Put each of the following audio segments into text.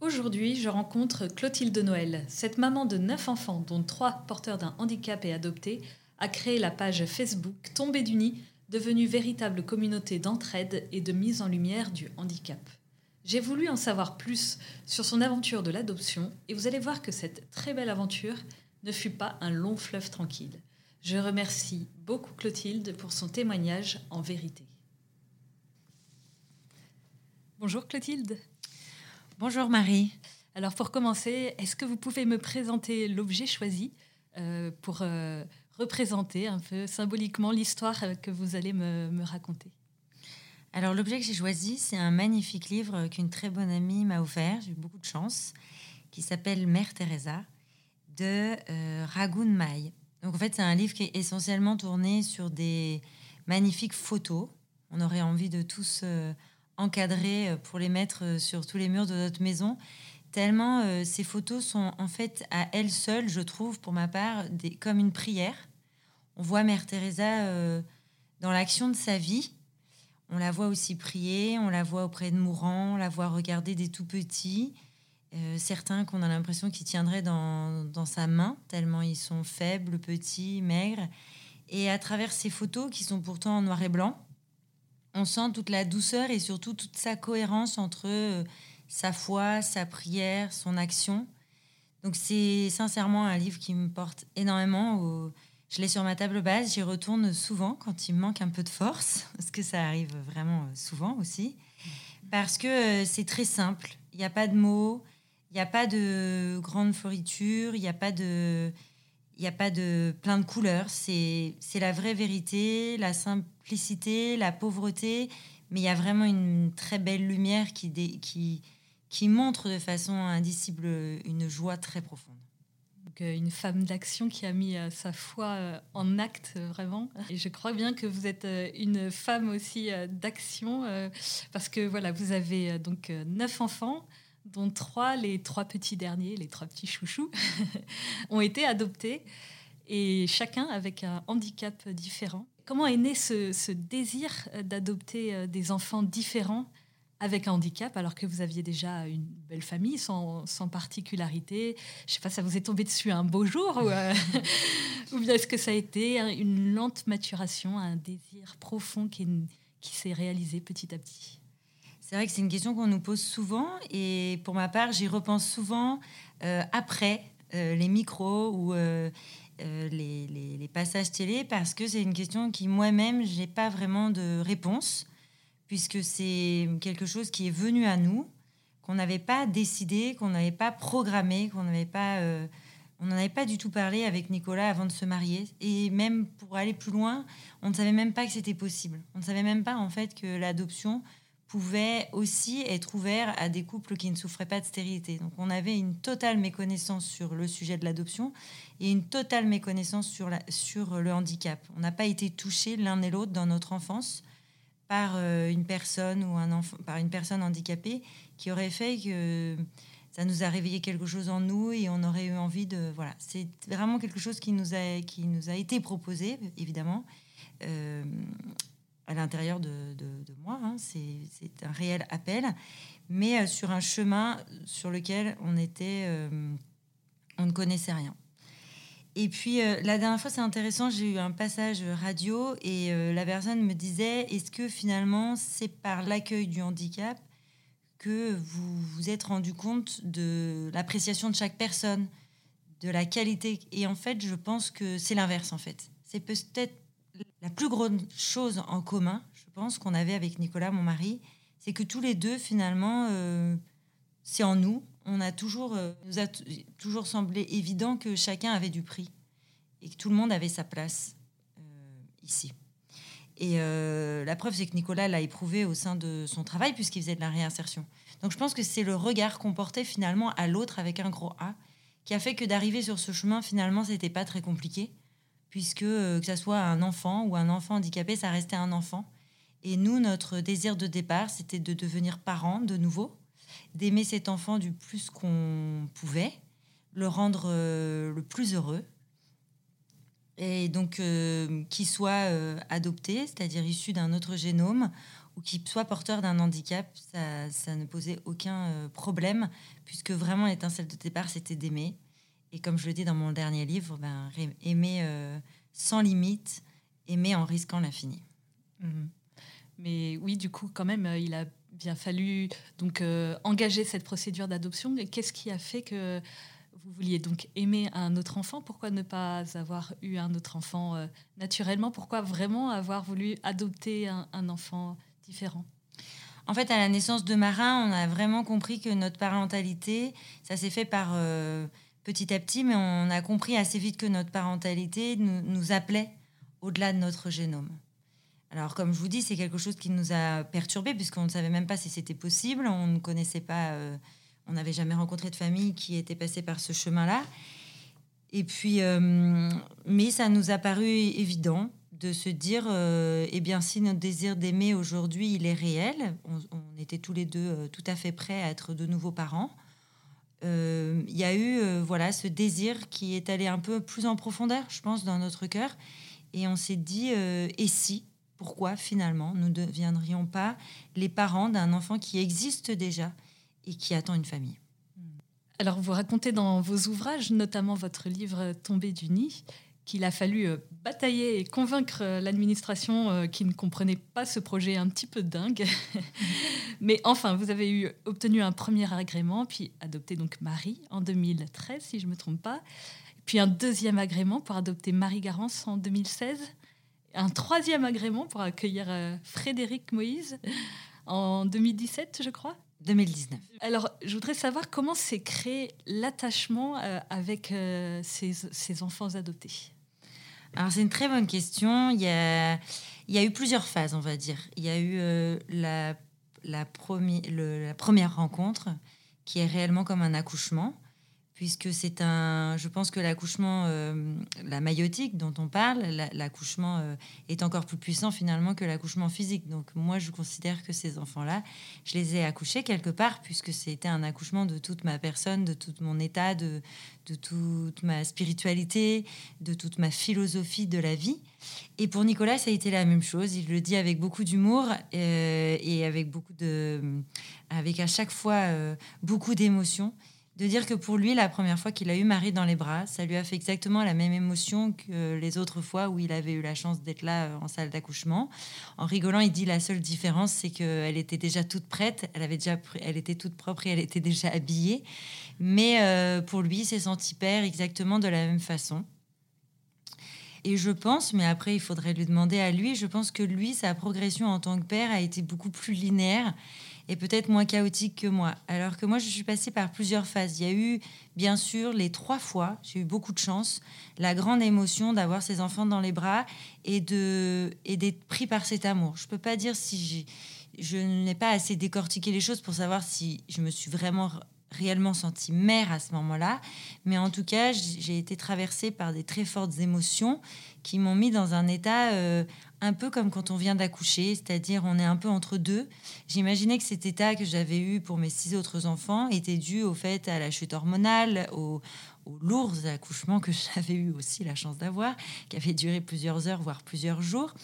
Aujourd'hui, je rencontre Clotilde Noël. Cette maman de 9 enfants, dont 3 porteurs d'un handicap et adoptés, a créé la page Facebook Tombée du nid, devenue véritable communauté d'entraide et de mise en lumière du handicap. J'ai voulu en savoir plus sur son aventure de l'adoption et vous allez voir que cette très belle aventure ne fut pas un long fleuve tranquille. Je remercie beaucoup Clotilde pour son témoignage en vérité. Bonjour Clotilde. Bonjour Marie. Alors pour commencer, est-ce que vous pouvez me présenter l'objet choisi euh, pour euh, représenter un peu symboliquement l'histoire que vous allez me, me raconter? Alors l'objet que j'ai choisi, c'est un magnifique livre qu'une très bonne amie m'a offert, j'ai eu beaucoup de chance, qui s'appelle Mère Teresa de euh, Ragun Mai. Donc en fait, c'est un livre qui est essentiellement tourné sur des magnifiques photos. On aurait envie de tous encadrer euh, pour les mettre euh, sur tous les murs de notre maison. Tellement euh, ces photos sont en fait à elles seules, je trouve, pour ma part, comme une prière. On voit Mère Teresa dans l'action de sa vie. On la voit aussi prier, on la voit auprès de mourants, on la voit regarder des tout petits. Certains qu'on a l'impression qu'ils tiendraient dans, dans sa main, tellement ils sont faibles, petits, maigres. Et à travers ces photos qui sont pourtant en noir et blanc, on sent toute la douceur et surtout toute sa cohérence entre euh, sa foi, sa prière, son action. Donc c'est sincèrement un livre qui me porte énormément. Je l'ai sur ma table basse, j'y retourne souvent quand il me manque un peu de force, parce que ça arrive vraiment euh, souvent aussi. Parce que euh, c'est très simple, il n'y a pas de mots, il n'y a pas de grande floriture, il n'y a pas de... Il n'y a pas de plein de couleurs, c'est la vraie vérité, la simplicité, la pauvreté, mais il y a vraiment une très belle lumière qui, montre de façon indicible une joie très profonde. Euh, une femme d'action qui a mis euh, sa foi euh, en acte vraiment. Et je crois bien que vous êtes une femme aussi d'action parce que voilà, vous avez donc neuf enfants dont trois, les trois petits derniers, les trois petits chouchous, ont été adoptés et chacun avec un handicap différent. Comment est né ce, désir euh, d'adopter euh, des enfants différents avec un handicap alors que vous aviez déjà une belle famille sans, sans particularité? Je sais pas, ça vous est tombé dessus un beau jour ou, euh, bien est-ce que ça a été un- une lente maturation, un désir profond qui, est- qui s'est réalisé petit à petit? C'est vrai que c'est une question qu'on nous pose souvent et pour ma part, j'y repense souvent après les micros ou euh, les, passages télé parce que c'est une question qui moi-même, j'ai pas vraiment de réponse puisque c'est quelque chose qui est venu à nous, qu'on n'avait pas décidé, qu'on n'avait pas programmé, qu'on n'avait pas... euh, on n'en avait pas du tout parlé avec Nicolas avant de se marier. Et même pour aller plus loin, on ne savait même pas que c'était possible. On ne savait même pas en fait que l'adoption pouvait aussi être ouvert à des couples qui ne souffraient pas de stérilité. Donc on avait une totale méconnaissance sur le sujet de l'adoption et une totale méconnaissance sur, sur le handicap. On n'a pas été touchés l'un et l'autre dans notre enfance par euh, une personne ou un enfant, par une personne handicapée qui aurait fait que ça nous a réveillé quelque chose en nous et on aurait eu envie de voilà. C'est vraiment quelque chose qui nous a qui nous a été proposé évidemment. Euh, à l'intérieur de, moi. hein. C'est un réel appel, mais euh, sur un chemin sur lequel on était, euh, on ne connaissait rien. Et puis euh, la dernière fois, c'est intéressant, j'ai eu un passage radio et la personne me disait est-ce que finalement c'est par l'accueil du handicap que vous vous êtes rendu compte de l'appréciation de chaque personne, de la qualité? Et en fait, je pense que c'est l'inverse en fait. C'est peut-être La plus grande chose en commun, je pense, qu'on avait avec Nicolas, mon mari, c'est que tous les deux, finalement, euh, c'est en nous. On a toujours, euh, nous a toujours semblé évident que chacun avait du prix et que tout le monde avait sa place euh, ici. Et la preuve, c'est que Nicolas l'a éprouvé au sein de son travail puisqu'il faisait de la réinsertion. Donc je pense que c'est le regard qu'on portait finalement à l'autre avec un gros A qui a fait que d'arriver sur ce chemin, finalement, c'était pas très compliqué puisque que ce soit un enfant ou un enfant handicapé, ça restait un enfant. Et nous, notre désir de départ, c'était de devenir parents de nouveau, d'aimer cet enfant du plus qu'on pouvait, le rendre euh, le plus heureux. Et donc, euh, qu'il soit euh, adopté, c'est-à-dire issu d'un autre génome, ou qu'il soit porteur d'un handicap, ça, ne posait aucun problème, puisque vraiment l'étincelle de départ, c'était d'aimer. Et comme je le dis dans mon dernier livre, ben, aimer sans limite, aimer en risquant l'infini. Mhm. Mais oui, du coup, quand même, euh, il a bien fallu donc euh, engager cette procédure d'adoption. Et qu'est-ce qui a fait que vous vouliez donc aimer un autre enfant? Pourquoi ne pas avoir eu un autre enfant euh, naturellement? Pourquoi vraiment avoir voulu adopter un, enfant différent? En fait, à la naissance de Marin, on a vraiment compris que notre parentalité, ça s'est fait par petit à petit, mais on a compris assez vite que notre parentalité nous appelait au-delà de notre génome. Alors, comme je vous dis, c'est quelque chose qui nous a perturbés puisqu'on ne savait même pas si c'était possible. On ne connaissait pas, euh, on n'avait jamais rencontré de famille qui était passée par ce chemin-là. Et puis, euh, mais ça nous a paru évident de se dire, euh, eh bien, si notre désir d'aimer aujourd'hui, il est réel, on, était tous les deux tout à fait prêts à être de nouveaux parents. Il y a eu, voilà, ce désir qui est allé un peu plus en profondeur, je pense, dans notre cœur. Et on s'est dit, et si pourquoi finalement nous ne deviendrions pas les parents d'un enfant qui existe déjà et qui attend une famille? Alors vous racontez dans vos ouvrages, notamment votre livre Tomber du nid, qu'il a fallu euh, batailler et convaincre euh, l'administration euh, qui ne comprenait pas ce projet un petit peu dingue. Mais enfin, vous avez eu, obtenu un premier agrément, puis adopté donc Marie en 2013, si je ne me trompe pas, puis un deuxième agrément pour adopter Marie Garance en 2016 un troisième agrément pour accueillir Frédéric Moïse en 2017, je crois. 2019. Alors, je voudrais savoir comment s'est créé l'attachement euh, avec euh, ces, enfants adoptés. Alors, c'est une très bonne question. Il y, a, eu plusieurs phases, on va dire. Il y a eu la, la première rencontre, qui est réellement comme un accouchement puisque c'est un. Je pense que l'accouchement, euh, la maïotique dont on parle, l'accouchement euh, est encore plus puissant finalement que l'accouchement physique. Donc moi, je considère que ces enfants-là, je les ai accouchés quelque part, puisque c'était un accouchement de toute ma personne, de tout mon état, de, toute ma spiritualité, de toute ma philosophie de la vie. Et pour Nicolas, ça a été la même chose. Il le dit avec beaucoup d'humour euh, et avec beaucoup de, avec à chaque fois beaucoup d'émotions de dire que pour lui, la première fois qu'il a eu Marie dans les bras, ça lui a fait exactement la même émotion que les autres fois où il avait eu la chance d'être là euh, en salle d'accouchement. En rigolant, il dit la seule différence, c'est qu'elle était déjà toute prête, elle, avait déjà, elle était toute propre et elle était déjà habillée. Mais euh, pour lui, c'est senti père exactement de la même façon. Et je pense, mais après il faudrait lui demander à lui, je pense que lui, sa progression en tant que père a été beaucoup plus linéaire et peut-être moins chaotique que moi. Alors que moi, je suis passée par plusieurs phases. Il y a eu, bien sûr, les trois fois, j'ai eu beaucoup de chance, la grande émotion d'avoir ces enfants dans les bras et de et d'être pris par cet amour. Je peux pas dire si je n'ai pas assez décortiqué les choses pour savoir si je me suis vraiment réellement sentie mère à ce moment-là, mais en tout cas, j'ai été traversée par des très fortes émotions qui m'ont mis dans un état euh, un peu comme quand on vient d'accoucher, c'est-à-dire on est un peu entre deux. J'imaginais que cet état que j'avais eu pour mes six autres enfants était dû au fait à la chute hormonale, aux, lourds accouchements que j'avais eu aussi la chance d'avoir, qui avaient duré plusieurs heures, voire plusieurs jours.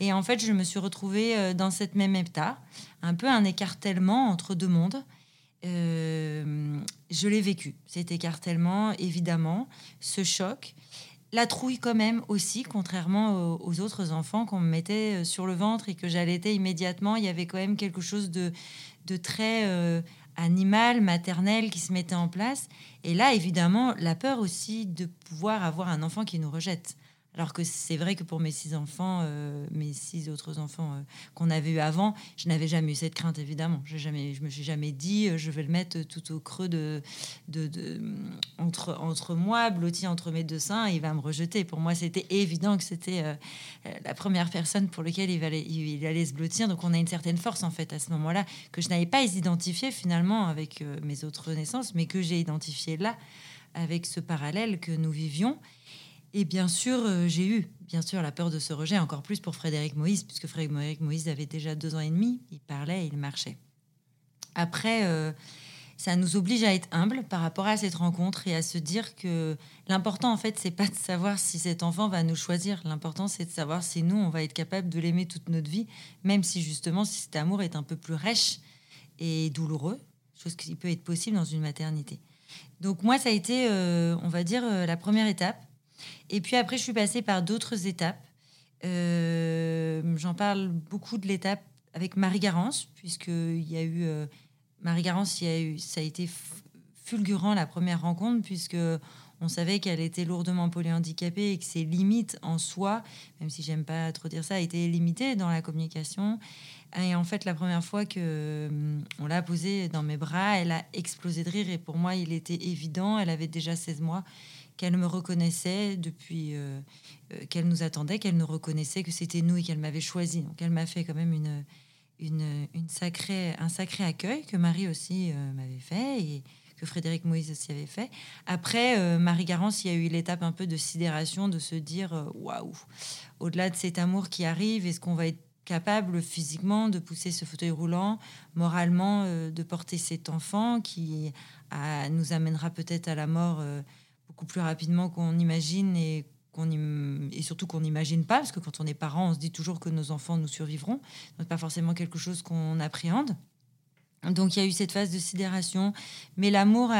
Et en fait, je me suis retrouvée euh, dans cette même état, un peu un écartèlement entre deux mondes. Euh, je l'ai vécu, cet écartèlement, évidemment, ce choc la trouille quand même aussi, contrairement aux, autres enfants qu'on me mettait euh, sur le ventre et que j'allaitais immédiatement. Il y avait quand même quelque chose de, très euh, animal, maternel qui se mettait en place. Et là, évidemment, la peur aussi de pouvoir avoir un enfant qui nous rejette. Alors que c'est vrai que pour mes six enfants, euh, mes six autres enfants euh, qu'on avait eu avant, je n'avais jamais eu cette crainte, évidemment. Je je me suis jamais dit, euh, je vais le mettre tout au creux de, entre, moi, blotti entre mes deux seins, il va me rejeter. Pour moi, c'était évident que c'était la première personne pour laquelle il allait, il allait se blottir. Donc, on a une certaine force, en fait, à ce moment-là, que je n'avais pas identifié finalement avec mes autres naissances, mais que j'ai identifié là, avec ce parallèle que nous vivions. Et bien sûr, euh, j'ai eu, bien sûr, la peur de ce rejet, encore plus pour Frédéric Moïse, puisque Frédéric Moïse avait déjà deux ans et demi, il parlait, il marchait. Après, euh, ça nous oblige à être humble par rapport à cette rencontre et à se dire que l'important, en fait, c'est pas de savoir si cet enfant va nous choisir. L'important, c'est de savoir si nous, on va être capable de l'aimer toute notre vie, même si justement, si cet amour est un peu plus rêche et douloureux, chose qui peut être possible dans une maternité. Donc moi, ça a été, euh, on va dire, la première étape et puis après, je suis passée par d'autres étapes. Euh, j'en parle beaucoup de l'étape avec Marie Garance, puisqu'il y a eu. Euh, Marie Garance, il y a eu, ça a été fulgurant la première rencontre, puisque on savait qu'elle était lourdement polyhandicapée et que ses limites en soi, même si j'aime pas trop dire ça, étaient limitées dans la communication. Et en fait, la première fois que hum, on l'a posée dans mes bras, elle a explosé de rire. Et pour moi, il était évident, elle avait déjà 16 mois, qu'elle me reconnaissait depuis euh, euh, qu'elle nous attendait, qu'elle nous reconnaissait que c'était nous et qu'elle m'avait choisi. Donc elle m'a fait quand même une, une, sacrée, un sacré accueil que Marie aussi euh, m'avait fait et que Frédéric Moïse aussi avait fait. Après, Marie Garance, il y a eu l'étape un peu de sidération, de se dire waouh, au-delà de cet amour qui arrive, est-ce qu'on va être capable physiquement de pousser ce fauteuil roulant, moralement de porter cet enfant qui nous amènera peut-être à la mort beaucoup plus rapidement qu'on imagine et qu'on et surtout qu'on n'imagine pas, parce que quand on est parent, on se dit toujours que nos enfants nous survivront. Donc, pas forcément quelque chose qu'on appréhende. Donc il y a eu cette phase de sidération, mais l'amour,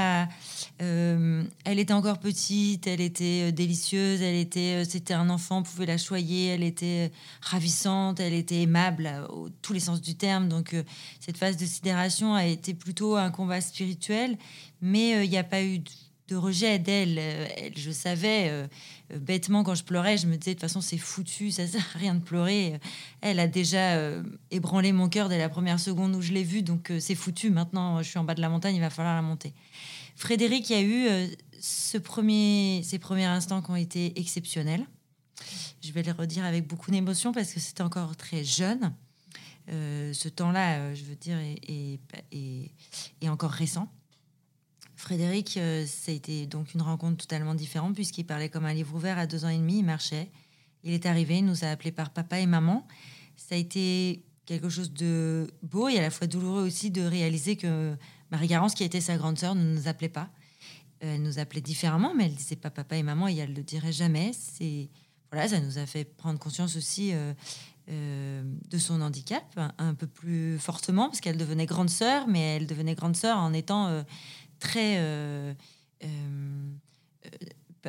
euh, elle était encore petite, elle était euh, délicieuse, elle était, euh, c'était un enfant, on pouvait la choyer, elle était ravissante, elle était aimable, au tous les sens du terme. Donc cette phase de sidération a été plutôt un combat spirituel, mais il n'y a pas eu de rejet d'elle. Euh, je savais euh, euh, bêtement quand je pleurais, je me disais de toute façon c'est foutu, ça sert à rien de pleurer. Elle a déjà ébranlé mon cœur dès la première seconde où je l'ai vue, donc c'est foutu. Maintenant, je suis en bas de la montagne, il va falloir la monter. Frédéric, y a eu ces premiers instants qui ont été exceptionnels. Je vais les redire avec beaucoup d'émotion parce que c'était encore très jeune. ce temps-là, je veux dire, est encore récent. Frédéric, euh, ça a été donc une rencontre totalement différente puisqu'il parlait comme un livre ouvert à deux ans et demi, il marchait. Il est arrivé, il nous a appelés par papa et maman. Ça a été quelque chose de beau et à la fois douloureux aussi de réaliser que Marie Garance, qui était sa grande sœur, ne nous appelait pas. Euh, elle nous appelait différemment, mais elle disait pas papa et maman et elle le dirait jamais. C'est voilà, ça nous a fait prendre conscience aussi euh, de son handicap un, peu plus fortement parce qu'elle devenait grande sœur, mais elle devenait grande sœur en étant euh, euh, euh,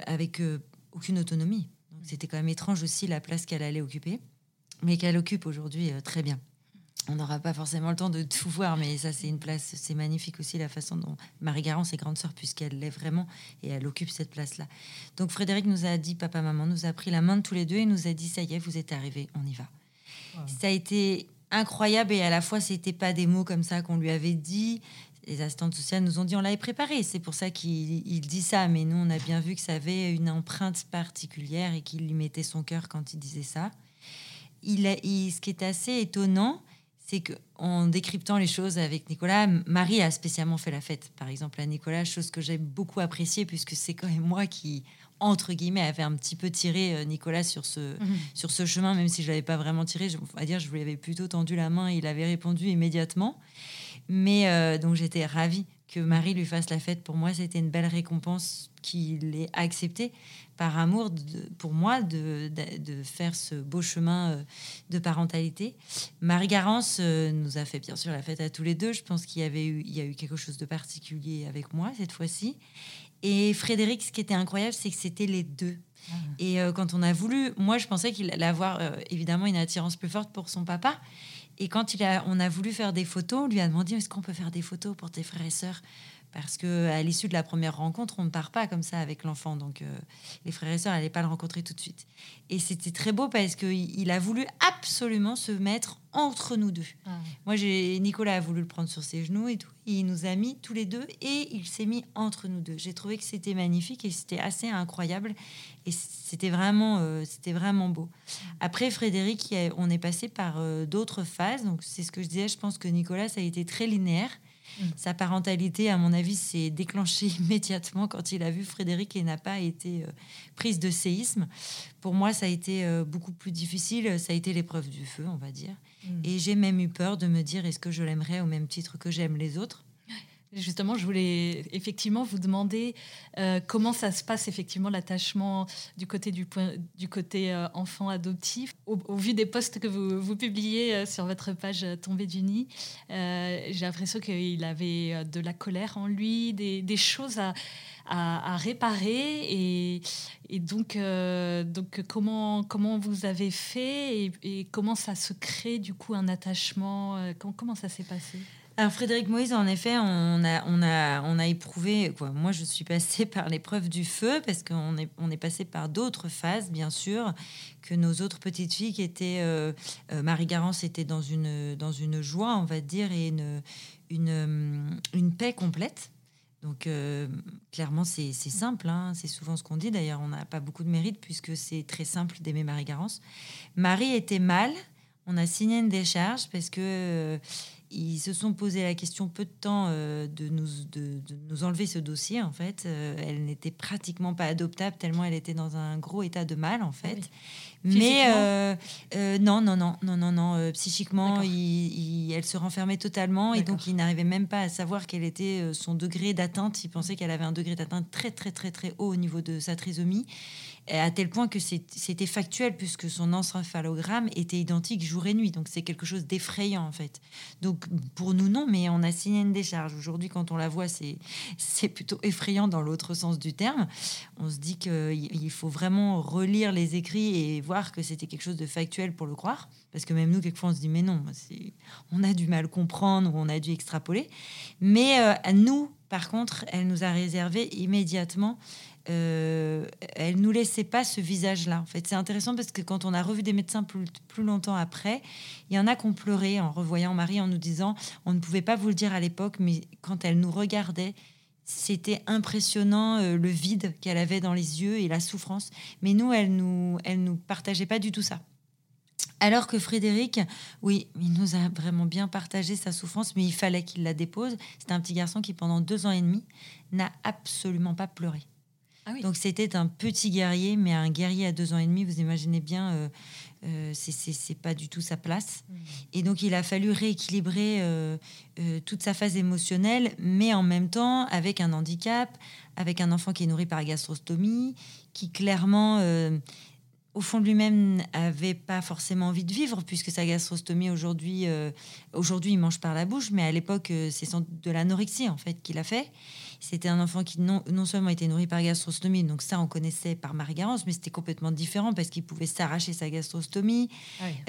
avec aucune autonomie. C'était quand même étrange aussi la place qu'elle allait occuper, mais qu'elle occupe aujourd'hui très bien. On n'aura pas forcément le temps de tout voir, mais ça, c'est une place, c'est magnifique aussi la façon dont Marie Garance est grande sœur, puisqu'elle l'est vraiment et elle occupe cette place-là. Donc Frédéric nous a dit, papa, maman, nous a pris la main de tous les deux et nous a dit, ça y est, vous êtes arrivés, on y va. Ça a été incroyable et à la fois, c'était pas des mots comme ça qu'on lui avait dit, les assistantes sociales nous ont dit on l'avait préparé. C'est pour ça qu'il dit ça. Mais nous, on a bien vu que ça avait une empreinte particulière et qu'il lui mettait son cœur quand il disait ça. Il, a, ce qui est assez étonnant, c'est qu'en décryptant les choses avec Nicolas, Marie a spécialement fait la fête, par exemple, à Nicolas, chose que j'ai beaucoup appréciée puisque c'est quand même moi qui, entre guillemets, avait un petit peu tiré euh, Nicolas sur ce, mhm. sur ce chemin, même si je ne l'avais pas vraiment tiré. Je, on dire, je lui avais plutôt tendu la main et il avait répondu immédiatement. Mais euh, donc j'étais ravie que Marie lui fasse la fête. Pour moi, c'était une belle récompense qu'il ait acceptée par amour pour moi de, de, faire ce beau chemin euh, de parentalité. Marie Garance euh, nous a fait bien sûr la fête à tous les deux. Je pense qu'il y avait eu, il y a eu quelque chose de particulier avec moi cette fois-ci. Et Frédéric, ce qui était incroyable, c'est que c'était les deux. Ah. Et quand on a voulu, moi je pensais qu'il allait avoir évidemment une attirance plus forte pour son papa. Et quand il a, on a voulu faire des photos, on lui a demandé est-ce qu'on peut faire des photos pour tes frères et sœurs? Parce que à l'issue de la première rencontre, on ne part pas comme ça avec l'enfant. Donc, les frères et sœurs n'allaient pas le rencontrer tout de suite. Et c'était très beau parce qu'il il a voulu absolument se mettre entre nous deux. Ah. Moi, j'ai Nicolas a voulu le prendre sur ses genoux et tout. Il nous a mis tous les deux et il s'est mis entre nous deux. J'ai trouvé que c'était magnifique et c'était assez incroyable et c'était vraiment, c'était vraiment beau. Après, Frédéric, on est passé par d'autres phases. Donc, c'est ce que je disais. Je pense que Nicolas, ça a été très linéaire. Mm. Sa parentalité, à mon avis, s'est déclenchée immédiatement quand il a vu Frédéric et n'a pas été euh, prise de séisme. Pour moi, ça a été euh, beaucoup plus difficile. Ça a été l'épreuve du feu, on va dire. Mm. Et j'ai même eu peur de me dire est-ce que je l'aimerais au même titre que j'aime les autres? Justement, je voulais effectivement vous demander euh, comment ça se passe effectivement l'attachement du côté du, côté euh, enfant adoptif. Au, vu des posts que vous, vous publiez euh, sur votre page Tombée du nid, j'ai l'impression qu'il avait de la colère en lui, des, choses à, réparer. Et, donc, donc comment, comment vous avez fait et, comment ça se crée du coup un attachement comment ça s'est passé? Alors Frédéric Moïse, en effet, on a, on a, on a éprouvé, quoi. moi je suis passée par l'épreuve du feu, parce qu'on est, on est passé par d'autres phases, bien sûr, que nos autres petites filles qui étaient... Euh, euh, Marie Garance était dans une, dans une joie, on va dire, et une, une, une paix complète. Donc euh, clairement, c'est simple, hein. c'est souvent ce qu'on dit. D'ailleurs, on n'a pas beaucoup de mérite puisque c'est très simple d'aimer Marie Garance. Marie était mal, on a signé une décharge parce que ils se sont posé la question peu de temps euh, de, nous, de, nous enlever ce dossier. En fait, euh, elle n'était pratiquement pas adoptable tellement elle était dans un gros état de mal en fait. Mais euh, non, non, non, non, non, non. psychiquement, elle se renfermait totalement et donc il n'arrivait même pas à savoir quel était son degré d'atteinte. Il pensait qu'elle avait un degré d'atteinte très, très, très, très haut au niveau de sa trisomie à tel point que c'était factuel puisque son encéphalogramme était identique jour et nuit. Donc c'est quelque chose d'effrayant en fait. Donc pour nous non, mais on a signé une décharge. Aujourd'hui quand on la voit c'est plutôt effrayant dans l'autre sens du terme. On se dit qu'il faut vraiment relire les écrits et voir que c'était quelque chose de factuel pour le croire. Parce que même nous quelquefois on se dit mais non, on a du mal comprendre ou on a dû extrapoler. Mais euh, nous par contre elle nous a réservé immédiatement euh, elle nous laissait pas ce visage-là. En fait, c'est intéressant parce que quand on a revu des médecins plus, longtemps après, il y en a qui ont pleuré en revoyant Marie en nous disant on ne pouvait pas vous le dire à l'époque, mais quand elle nous regardait, c'était impressionnant euh, le vide qu'elle avait dans les yeux et la souffrance. Mais nous, elle nous, elle nous partageait pas du tout ça. Alors que Frédéric, oui, il nous a vraiment bien partagé sa souffrance, mais il fallait qu'il la dépose. C'est un petit garçon qui, pendant deux ans et demi, n'a absolument pas pleuré. Ah Donc c'était un petit guerrier, mais un guerrier à deux ans et demi, vous imaginez bien, euh, euh, c'est pas du tout sa place. Hmm. Et donc il a fallu rééquilibrer euh, euh, toute sa phase émotionnelle, mais en même temps avec un handicap, avec un enfant qui est nourri par gastrostomie, qui clairement au fond de lui-même n'avait pas forcément envie de vivre puisque sa gastrostomie aujourd'hui aujourd'hui il mange par la bouche mais à l'époque c'est de l'anorexie en fait qu'il a fait c'était un enfant qui non, non seulement était nourri par gastrostomie, donc ça on connaissait par Marie-Garance, mais c'était complètement différent parce qu'il pouvait s'arracher sa gastrostomie.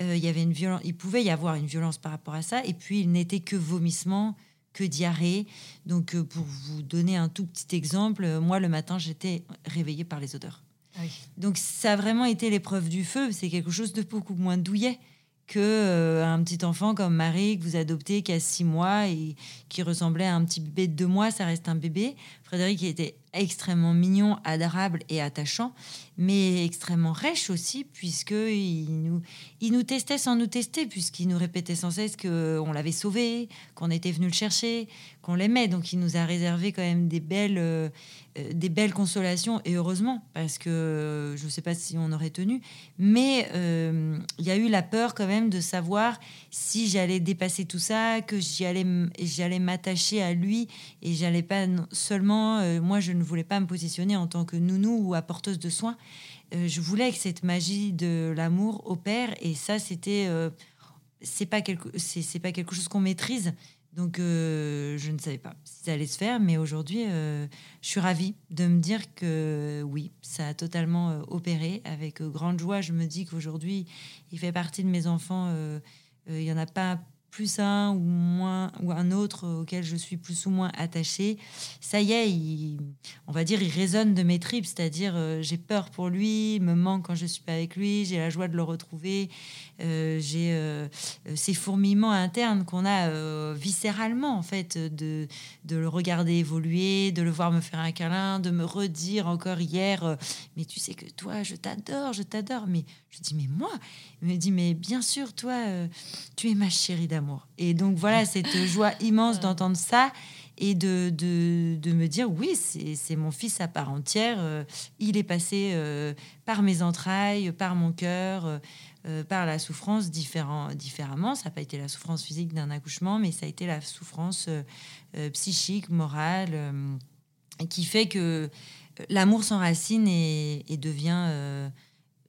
Euh, il y avait une violence, il pouvait y avoir une violence par rapport à ça. Et puis il n'était que vomissement, que diarrhée. Donc euh, pour vous donner un tout petit exemple, euh, moi le matin j'étais réveillée par les odeurs. Ah donc ça a vraiment été l'épreuve du feu. C'est quelque chose de beaucoup moins douillet que euh, un petit enfant comme Marie que vous adoptez qui a six mois et qui ressemblait à un petit bébé de deux mois, ça reste un bébé. Frédéric était extrêmement mignon, adorable et attachant, mais extrêmement rêche aussi, puisqu'il nous, il nous testait sans nous tester, puisqu'il nous répétait sans cesse qu'on l'avait sauvé, qu'on était venu le chercher, qu'on l'aimait. Donc il nous a réservé quand même des belles, euh, euh, des belles consolations, et heureusement, parce que je ne sais pas si on aurait tenu, mais euh, il y a eu la peur quand même de savoir si j'allais dépasser tout ça, que j'allais m'attacher à lui, et j'allais pas seulement, moi je ne voulais pas me positionner en tant que nounou ou apporteuse de soins. Euh, je voulais que cette magie de l'amour opère et ça c'était euh, c'est pas quelque pas quelque chose qu'on maîtrise donc euh, je ne savais pas si ça allait se faire mais aujourd'hui je suis ravie de me dire que oui ça a totalement opéré avec grande joie je me dis qu'aujourd'hui il fait partie de mes enfants il y en a pas plus un ou moins ou un autre auquel je suis plus ou moins attachée, ça y est, on va dire, il résonne de mes tripes, c'est-à-dire euh, j'ai peur pour lui, il me manque quand je suis pas avec lui, j'ai la joie de le retrouver, euh, j'ai euh, ces fourmillements internes qu'on a viscéralement en fait de de le regarder évoluer, de le voir me faire un câlin, de me redire encore hier, mais tu sais que toi, je t'adore, je t'adore, mais je dis mais moi, il me dit mais bien sûr toi, tu es ma chérie d'amour et donc voilà, cette joie immense d'entendre ça et de, de, me dire oui, c'est mon fils à part entière. Euh, il est passé euh, par mes entrailles, par mon cœur, euh, par la souffrance différent, différemment. Ça n'a pas été la souffrance physique d'un accouchement, mais ça a été la souffrance psychique, morale, qui fait que l'amour s'enracine et, et devient...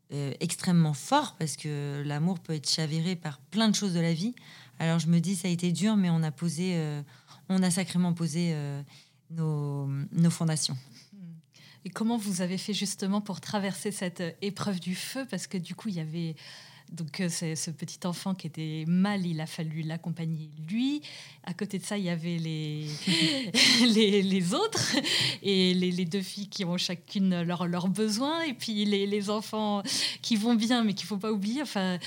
extrêmement fort parce que l'amour peut être chaviré par plein de choses de la vie. Alors je me dis, ça a été dur, mais on a posé, euh, on a sacrément posé euh, nos, nos, fondations. Et comment vous avez fait justement pour traverser cette euh, épreuve du feu? Parce que du coup, il y avait donc c'est ce petit enfant qui était mal, il a fallu l'accompagner lui. À côté de ça, il y avait les, les, les, autres et les, les, deux filles qui ont chacune leurs leur besoins et puis les, les, enfants qui vont bien mais qu'il ne faut pas oublier. Enfin,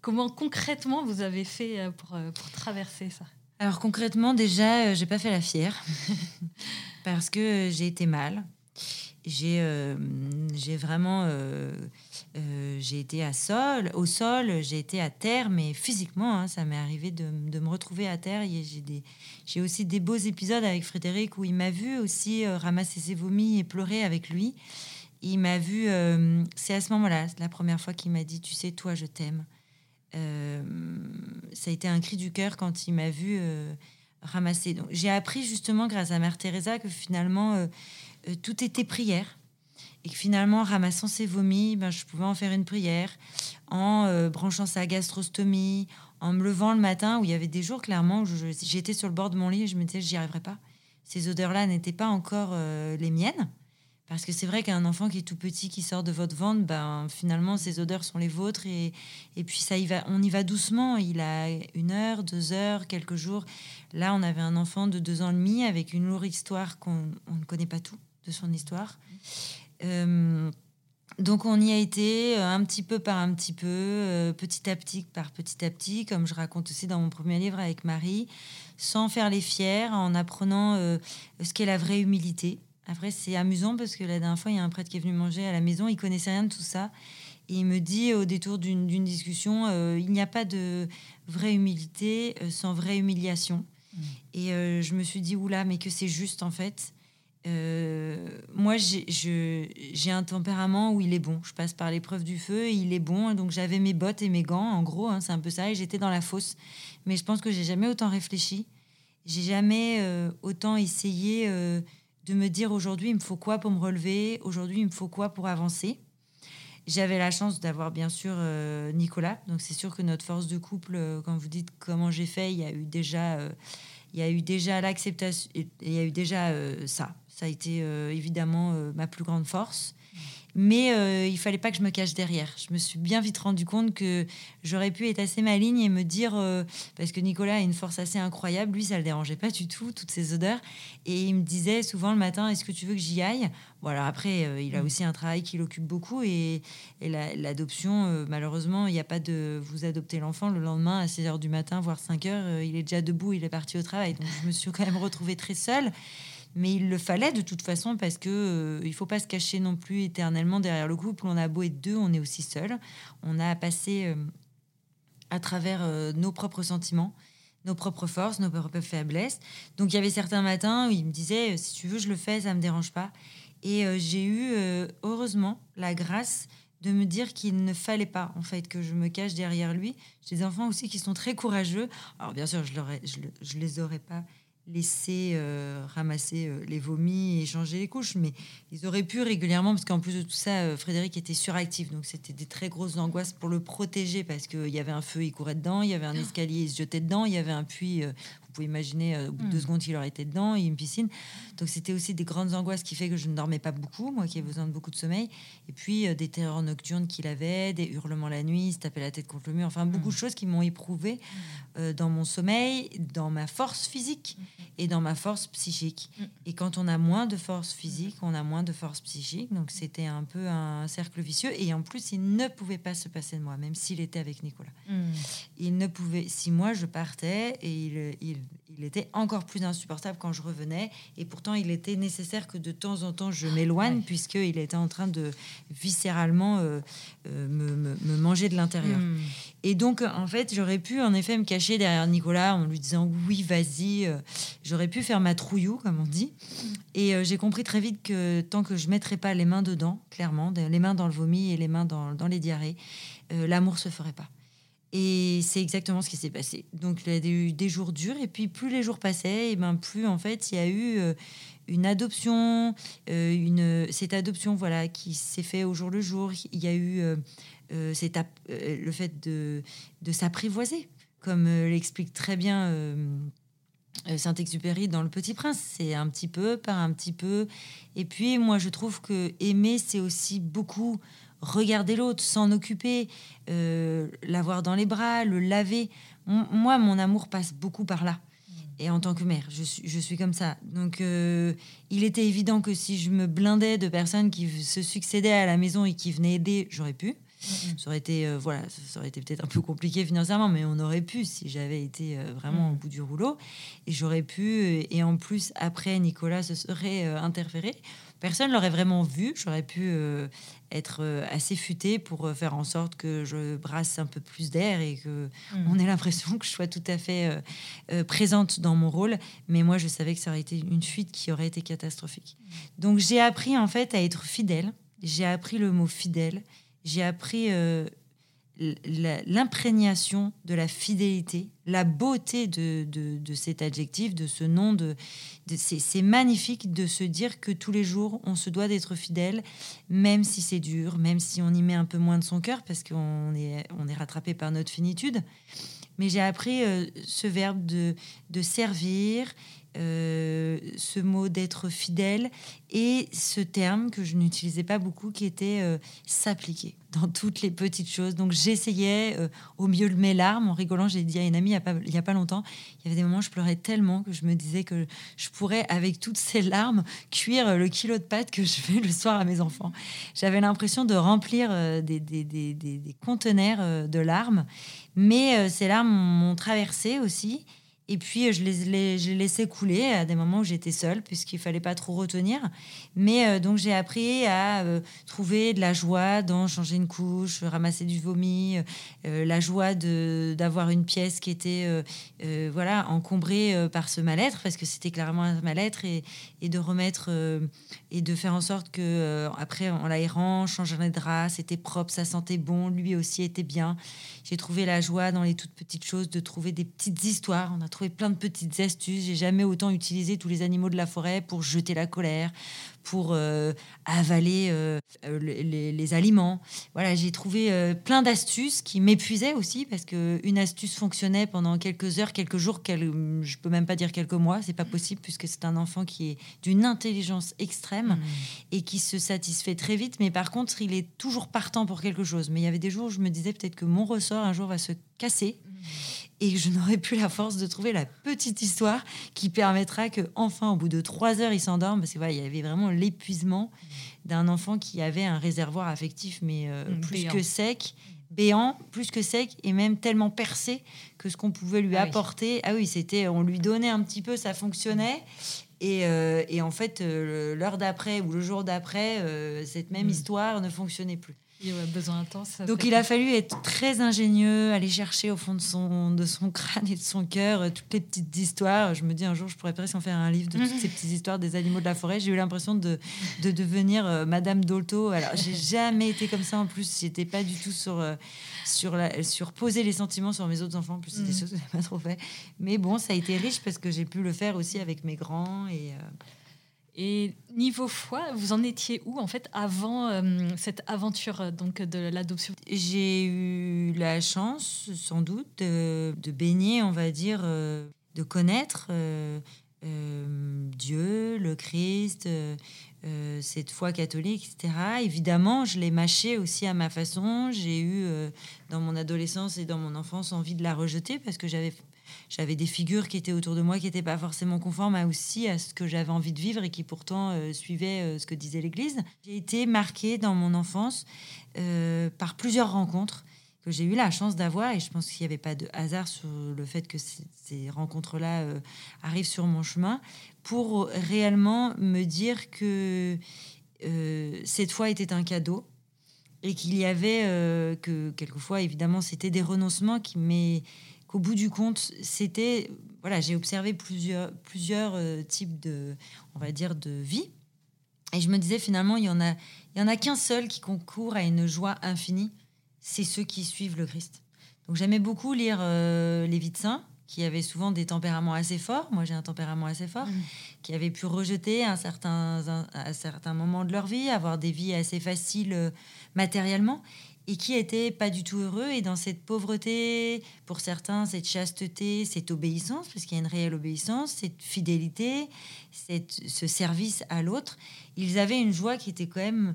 comment concrètement vous avez fait euh, pour, euh, pour traverser ça? Alors concrètement, déjà, euh, j'ai pas fait la fière parce que j'ai été mal. J'ai j'ai vraiment euh, j'ai été au sol, j'ai été à terre, mais physiquement, hein, ça m'est arrivé de, me retrouver à terre. J'ai aussi des beaux épisodes avec Frédéric où il m'a vu aussi euh, ramasser ses vomis et pleurer avec lui. Il m'a vu, euh, c'est à ce moment-là, la première fois qu'il m'a dit, tu sais, toi, je t'aime. ça a été un cri du cœur quand il m'a vu ramasser. J'ai appris justement grâce à Mère Teresa que finalement, tout était prière et finalement, en ramassant ses vomis, ben, je pouvais en faire une prière, en euh, branchant sa gastrostomie, en me levant le matin, où il y avait des jours clairement où j'étais sur le bord de mon lit et je me disais, j'y arriverai pas. Ces odeurs-là n'étaient pas encore euh, les miennes. Parce que c'est vrai qu'un enfant qui est tout petit, qui sort de votre ventre, ben, finalement, ces odeurs sont les vôtres. Et, et puis, ça y va, on y va doucement. Il a une heure, deux heures, quelques jours. Là, on avait un enfant de deux ans et demi avec une lourde histoire qu'on ne connaît pas tout de son histoire. Euh, donc on y a été euh, un petit peu par un petit peu, euh, petit à petit par petit à petit, comme je raconte aussi dans mon premier livre avec Marie, sans faire les fiers, en apprenant ce qu'est la vraie humilité. Après c'est amusant parce que la dernière fois il y a un prêtre qui est venu manger à la maison, il connaissait rien de tout ça. Et il me dit au détour d'une discussion, il n'y a pas de vraie humilité sans vraie humiliation. Mmh. Et je me suis dit, oula, mais que c'est juste en fait. Euh, moi, j'ai un tempérament où il est bon. Je passe par l'épreuve du feu, et il est bon. Donc j'avais mes bottes et mes gants, en gros, hein, c'est un peu ça, et j'étais dans la fosse. Mais je pense que j'ai jamais autant réfléchi. J'ai jamais euh, autant essayé euh, de me dire aujourd'hui il me faut quoi pour me relever, aujourd'hui il me faut quoi pour avancer? J'avais la chance d'avoir bien sûr Nicolas, donc c'est sûr que notre force de couple, quand vous dites comment j'ai fait, il y a eu déjà, il y a eu déjà l'acceptation, il y a eu déjà ça, ça a été euh, évidemment euh, ma plus grande force. Mais euh, il fallait pas que je me cache derrière. Je me suis bien vite rendu compte que j'aurais pu être assez maligne et me dire, parce que Nicolas a une force assez incroyable, lui, ça le dérangeait pas du tout, toutes ces odeurs. Et il me disait souvent le matin, est-ce que tu veux que j'y aille? Voilà, après, il a mm. aussi un travail qui l'occupe beaucoup. Et, l'adoption, malheureusement, il n'y a pas de... Vous adoptez l'enfant le lendemain à 6 h du matin, voire 5 h, il est déjà debout, il est parti au travail. Donc je me suis quand même retrouvée très seule. Mais il le fallait de toute façon parce que euh, il faut pas se cacher non plus éternellement derrière le couple. On a beau être deux, on est aussi seul. On a passé euh, à travers euh, nos propres sentiments, nos propres forces, nos propres faiblesses. Donc il y avait certains matins où il me disait si tu veux je le fais, ça me dérange pas. Et j'ai eu heureusement la grâce de me dire qu'il ne fallait pas en fait que je me cache derrière lui. J'ai des enfants aussi qui sont très courageux. Alors bien sûr, je, je, je les aurais pas laisser euh, ramasser euh, les vomis et changer les couches, mais ils auraient pu régulièrement, parce qu'en plus de tout ça, euh, Frédéric était suractif, donc c'était des très grosses angoisses pour le protéger, parce qu'il y avait un feu, il courait dedans, il y avait un escalier, il se jetait dedans, il y avait un puits, vous pouvez imaginer, au bout de deux Mm. secondes, qu'il aurait été dedans, et une piscine. Donc c'était aussi des grandes angoisses qui fait que je ne dormais pas beaucoup, moi qui ai besoin de beaucoup de sommeil. Et puis euh, des terreurs nocturnes qu'il avait, des hurlements la nuit, il se tapait la tête contre le mur, enfin beaucoup de choses qui m'ont éprouvé euh, dans mon sommeil, dans ma force physique et dans ma force psychique. Mm. Et quand on a moins de force physique, on a moins de force psychique. Donc c'était un peu un cercle vicieux. Et en plus, il ne pouvait pas se passer de moi, même s'il était avec Nicolas. Hmm. Il ne pouvait, si moi je partais, et il, il, il était encore plus insupportable quand je revenais. Et pourtant, il était nécessaire que de temps en temps je m'éloigne, Ouais. puisqu'il était en train de viscéralement euh, euh, me, me- me manger de l'intérieur. Hmm. Et donc, en fait, j'aurais pu en effet me cacher derrière Nicolas en lui disant oui, vas-y. euh, J'aurais pu faire ma trouillou, comme on dit. Et euh, j'ai compris très vite que tant que je mettrais pas les mains dedans, clairement, les mains dans le vomi et les mains dans, dans les diarrhées, euh, l'amour se ferait pas. Et c'est exactement ce qui s'est passé. Donc, il y a eu des jours durs, et puis plus les jours passaient, et ben plus en fait, il y a eu euh, une adoption, euh, une cette adoption voilà qui s'est fait au jour le jour. Il y a eu euh, euh, le fait de, s'apprivoiser, comme l'explique très bien Saint-Exupéry dans Le Petit Prince. C'est un petit peu par un petit peu. Et puis moi, je trouve que aimer, c'est aussi beaucoup regarder l'autre, s'en occuper, euh, l'avoir dans les bras, le laver. M- moi, mon amour passe beaucoup par là. Et en tant que mère, je suis, je suis comme ça. Donc, euh, il était évident que si je me blindais de personnes qui se succédaient à la maison et qui venaient aider, j'aurais pu. Ça aurait été, euh, voilà, ça ça aurait été peut-être un peu compliqué financièrement, mais on aurait pu si j'avais été euh, vraiment Mm. au bout du rouleau. Et j'aurais pu, et en plus, après, Nicolas se serait euh, interféré. Personne l'aurait vraiment vu. J'aurais pu euh, être euh, assez futée pour euh, faire en sorte que je brasse un peu plus d'air et que Hmm. on ait l'impression que je sois tout à fait euh, présente dans mon rôle. Mais moi, je savais que ça aurait été une fuite qui aurait été catastrophique. Donc, j'ai appris en fait à être fidèle. J'ai appris le mot fidèle. J'ai appris euh, l'imprégnation de la fidélité, la beauté de, de- de cet adjectif, de ce nom. De, c'est magnifique de se dire que tous les jours, on se doit d'être fidèle, même si c'est dur, même si on y met un peu moins de son cœur, parce qu'on est, on est rattrapé par notre finitude. Mais j'ai appris euh, ce verbe de, de servir, euh, ce mot d'être fidèle et ce terme que je n'utilisais pas beaucoup qui était euh, s'appliquer dans toutes les petites choses. Donc j'essayais euh, au mieux de mes larmes. En rigolant, j'ai dit à une amie il n'y a, pas- a pas longtemps, il y avait des moments où je pleurais tellement que je me disais que je pourrais, avec toutes ces larmes, cuire le kilo de pâtes que je fais le soir à mes enfants. J'avais l'impression de remplir des, des, conteneurs de larmes. Mais ces larmes m'ont traversé aussi. Et puis, je les, laissais couler à des moments où j'étais seule, puisqu'il fallait pas trop retenir. Mais euh, donc, j'ai appris à euh, trouver de la joie dans changer une couche, ramasser du vomi, euh, la joie d'avoir une pièce qui était voilà encombrée par ce mal-être, parce que c'était clairement un mal-être, et, de remettre et de faire en sorte que après, en l'aérant, changeant les draps, c'était propre, ça sentait bon, lui aussi était bien. J'ai trouvé la joie dans les toutes petites choses, de trouver des petites histoires. On a trouvé plein de petites astuces. J'ai jamais autant utilisé tous les animaux de la forêt pour jeter la colère, pour euh, avaler euh, les, aliments. Voilà, j'ai trouvé euh, plein d'astuces qui m'épuisaient aussi parce que une astuce fonctionnait pendant quelques heures, quelques jours, quel- je peux même pas dire quelques mois. C'est pas possible puisque c'est un enfant qui est d'une intelligence extrême et qui se satisfait très vite. Mais par contre, il est toujours partant pour quelque chose. Mais il y avait des jours où je me disais peut-être que mon ressort un jour va se casser et je n'aurai plus la force de trouver la petite histoire qui permettra que enfin au bout de trois heures il s'endorme parce que voilà il y avait vraiment l'épuisement d'un enfant qui avait un réservoir affectif mais euh, Mm, plus béant. que sec béant plus que sec et même tellement percé que ce qu'on pouvait lui Ah oui. apporter ah oui c'était on lui donnait un petit peu ça fonctionnait et, euh, et en fait euh, l'heure d'après ou le jour d'après euh, cette même Mm. histoire ne fonctionnait plus ouais, besoin intense. donc fait il a fallu être très ingénieux, aller chercher au fond de son, de son crâne et de son cœur euh, toutes les petites histoires. Je me dis un jour, je pourrais presque en faire un livre de toutes ces petites histoires des animaux de la forêt. J'ai eu l'impression de, de devenir euh, Madame Dolto. Alors j'ai jamais été comme ça en plus. J'étais pas du tout sur, euh, sur, la, sur poser les sentiments sur mes autres enfants. En plus, c'est des Mhm. choses que j'ai pas trop fait. Mais bon, ça a été riche parce que j'ai pu le faire aussi avec mes grands et... euh, Et niveau foi, vous en étiez où en fait avant euh, cette aventure euh, donc de l'adoption? J'ai eu la chance, sans doute, de, de baigner, on va dire, euh, de connaître Dieu, le Christ, cette foi catholique, etc. Évidemment, je l'ai mâché aussi à ma façon. J'ai eu, dans mon adolescence et dans mon enfance, envie de la rejeter parce que j'avais j'avais des figures qui étaient autour de moi qui n'étaient pas forcément conformes à aussi à ce que j'avais envie de vivre et qui pourtant euh, suivaient euh, ce que disait l'Église. J'ai été marquée dans mon enfance euh, par plusieurs rencontres que j'ai eu la chance d'avoir et je pense qu'il n'y avait pas de hasard sur le fait que ces rencontres-là arrivent sur mon chemin pour réellement me dire que cette foi était un cadeau et qu'il y avait que quelquefois évidemment c'était des renoncements qui mais au bout du compte, c'était voilà, j'ai observé plusieurs plusieurs euh, types de on va dire de vie et je me disais finalement il y en a il y en a qu'un seul qui concourt à une joie infinie, c'est ceux qui suivent le Christ. Donc j'aimais beaucoup lire euh, les vies de saints qui avaient souvent des tempéraments assez forts. Moi, j'ai un tempérament assez fort, mmh. qui avaient pu rejeter à un certain, à certains moments de leur vie, avoir des vies assez faciles euh, matériellement et qui était pas du tout heureux. Et dans cette pauvreté, pour certains, cette chasteté, cette obéissance, parce qu'il y a une réelle obéissance, cette fidélité, cette, ce service à l'autre, ils avaient une joie qui était quand même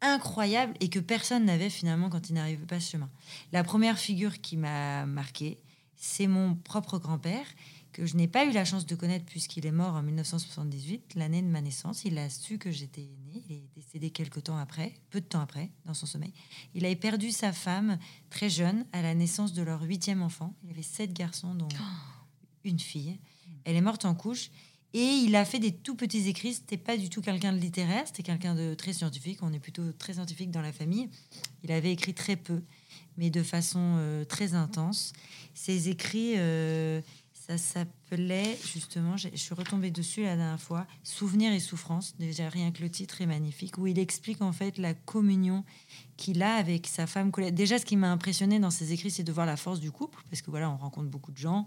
incroyable et que personne n'avait finalement quand ils n'arrivaient pas ce chemin. La première figure qui m'a marqué, c'est mon propre grand-père que je n'ai pas eu la chance de connaître puisqu'il est mort en 1978, l'année de ma naissance. Il a su que j'étais née. Il est décédé quelques temps après, peu de temps après, dans son sommeil. Il avait perdu sa femme très jeune à la naissance de leur huitième enfant. Il avait sept garçons, dont une fille. Elle est morte en couche. Et il a fait des tout petits écrits. C'était pas du tout quelqu'un de littéraire, c'était quelqu'un de très scientifique. On est plutôt très scientifique dans la famille. Il avait écrit très peu, mais de façon euh, très intense. Ses écrits. Euh, ça s'appelait justement, je suis retombée dessus la dernière fois, Souvenirs et souffrances. Déjà rien que le titre est magnifique, où il explique en fait la communion qu'il a avec sa femme. Déjà, ce qui m'a impressionné dans ses écrits, c'est de voir la force du couple, parce que voilà, on rencontre beaucoup de gens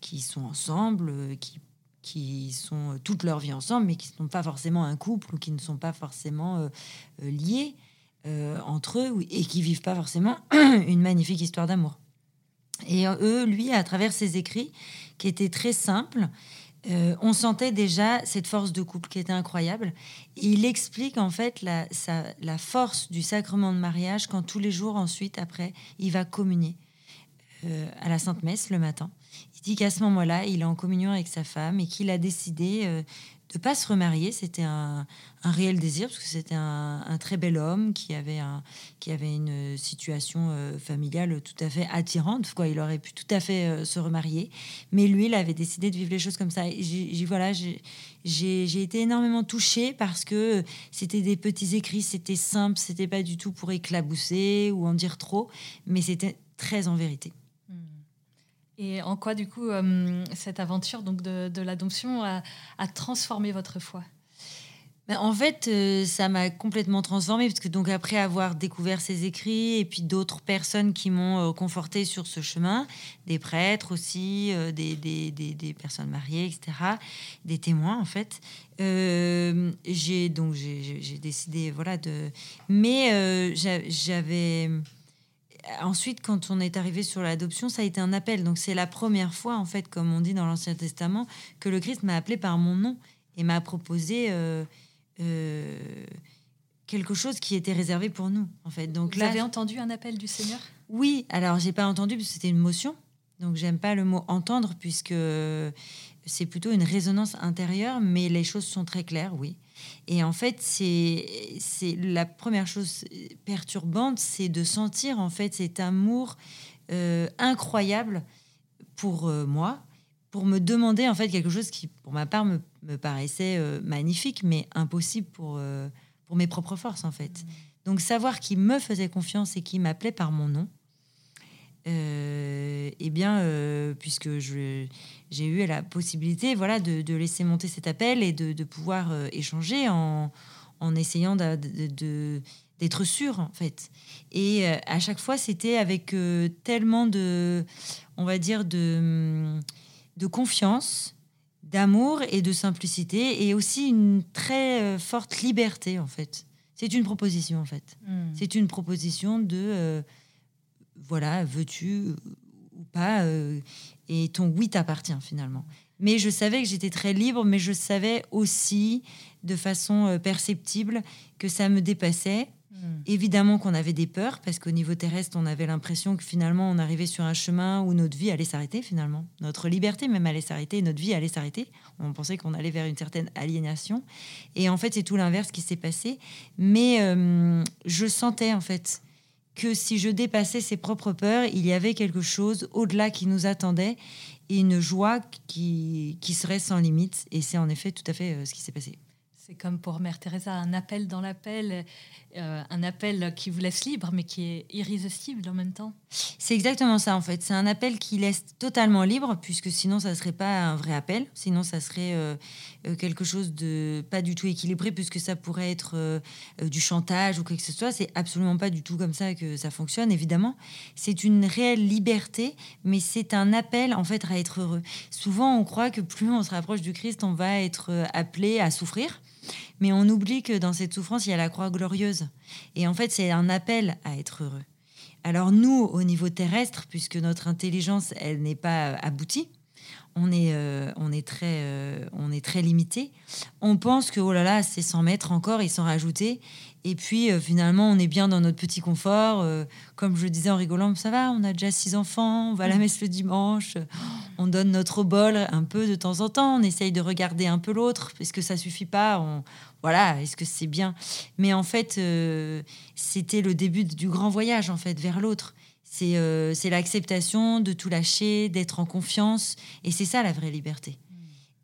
qui sont ensemble, euh, qui qui sont toute leur vie ensemble, mais qui ne sont pas forcément un couple ou qui ne sont pas forcément euh, euh, liés entre eux et qui vivent pas forcément une magnifique histoire d'amour. Et eux, lui, à travers ses écrits, qui étaient très simples, euh, on sentait déjà cette force de couple qui était incroyable. il explique en fait la, force du sacrement de mariage quand tous les jours ensuite, après, il va communier euh, à la Sainte Messe le matin. Il dit qu'à ce moment-là, il est en communion avec sa femme et qu'il a décidé euh, de pas se remarier. C'était un, réel désir parce que c'était un, très bel homme qui avait, qui avait une situation euh, familiale tout à fait attirante. Quoi, il aurait pu tout à fait euh, se remarier, mais lui, il avait décidé de vivre les choses comme ça. J'ai voilà, j'ai été énormément touchée parce que c'était des petits écrits, c'était simple, c'était pas du tout pour éclabousser ou en dire trop, mais c'était très en vérité. Et en quoi, du coup, euh, cette aventure donc de, l'adoption a, transformé votre foi? Ben, en fait, euh, ça m'a complètement transformée parce que donc après avoir découvert ces écrits et puis d'autres personnes qui m'ont euh, conforté sur ce chemin, des prêtres aussi, des, des, des, personnes mariées, etc., des témoins en fait, j'ai donc j'ai décidé voilà de, mais j'avais ensuite, quand on est arrivé sur l'adoption, ça a été un appel. Donc c'est la première fois, en fait, comme on dit dans l'Ancien Testament, que le Christ m'a appelé par mon nom et m'a proposé euh, euh, quelque chose qui était réservé pour nous, en fait. Donc Vous avez entendu un appel du Seigneur? Oui. Alors j'ai pas entendu parce que c'était une motion. Donc j'aime pas le mot entendre puisque c'est plutôt une résonance intérieure, mais les choses sont très claires, oui. Et en fait, c'est la première chose perturbante, c'est de sentir en fait cet amour euh, incroyable pour euh, moi, pour me demander en fait quelque chose qui, pour ma part, me, me paraissait euh, magnifique, mais impossible pour, pour mes propres forces en fait. Mmh. Donc savoir qu'il me faisait confiance et qu'il m'appelait par mon nom, eh bien, euh, puisque j'ai eu la possibilité voilà, de, laisser monter cet appel et de, pouvoir euh, échanger en, essayant d'être sûr, en fait. Et à chaque fois, c'était avec tellement de, on va dire, de, de confiance, d'amour et de simplicité, et aussi une très forte liberté, en fait. C'est une proposition, en fait. Hmm. C'est une proposition de voilà, veux-tu ou pas, et ton oui t'appartient finalement. Mais je savais que j'étais très libre, mais je savais aussi de façon perceptible que ça me dépassait Hmm. Évidemment qu'on avait des peurs, parce qu'au niveau terrestre, on avait l'impression que finalement, on arrivait sur un chemin où notre vie allait s'arrêter, finalement. Notre liberté même allait s'arrêter, notre vie allait s'arrêter. On pensait qu'on allait vers une certaine aliénation. Et en fait, c'est tout l'inverse qui s'est passé. Mais euh, je sentais, en fait, que si je dépassais ses propres peurs, il y avait quelque chose au-delà qui nous attendait et une joie qui, qui serait sans limite. Et c'est en effet tout à fait euh, ce qui s'est passé. C'est comme pour Mère Teresa, un appel dans l'appel, euh, un appel qui vous laisse libre, mais qui est irrésistible en même temps. C'est exactement ça, en fait. C'est un appel qui laisse totalement libre, puisque sinon, ça ne serait pas un vrai appel. Sinon, ça serait euh, euh, quelque chose de pas du tout équilibré, puisque ça pourrait être du chantage ou chose que ce soit. C'est absolument pas du tout comme ça que ça fonctionne, évidemment. C'est une réelle liberté, mais c'est un appel, en fait, à être heureux. Souvent, on croit que plus on se rapproche du Christ, on va être appelé à souffrir. Mais on oublie que dans cette souffrance, il y a la croix glorieuse. Et en fait, c'est un appel à être heureux. Alors nous, au niveau terrestre, puisque notre intelligence, elle n'est pas aboutie, on est, euh, on est, très, euh, on est très limité. On pense que, oh là là, c'est 100 mètres encore et s'en rajouter. Et puis, euh, finalement, on est bien dans notre petit confort. comme je disais en rigolant, ça va, on a déjà six enfants, on va à la messe le dimanche, on donne notre bol un peu de temps en temps, on essaye de regarder un peu l'autre, parce que ça suffit pas. On, voilà, est-ce que c'est bien? Mais en fait, c'était le début du grand voyage, en fait, vers l'autre. Euh, c'est l'acceptation de tout lâcher, d'être en confiance. Et c'est ça la vraie liberté.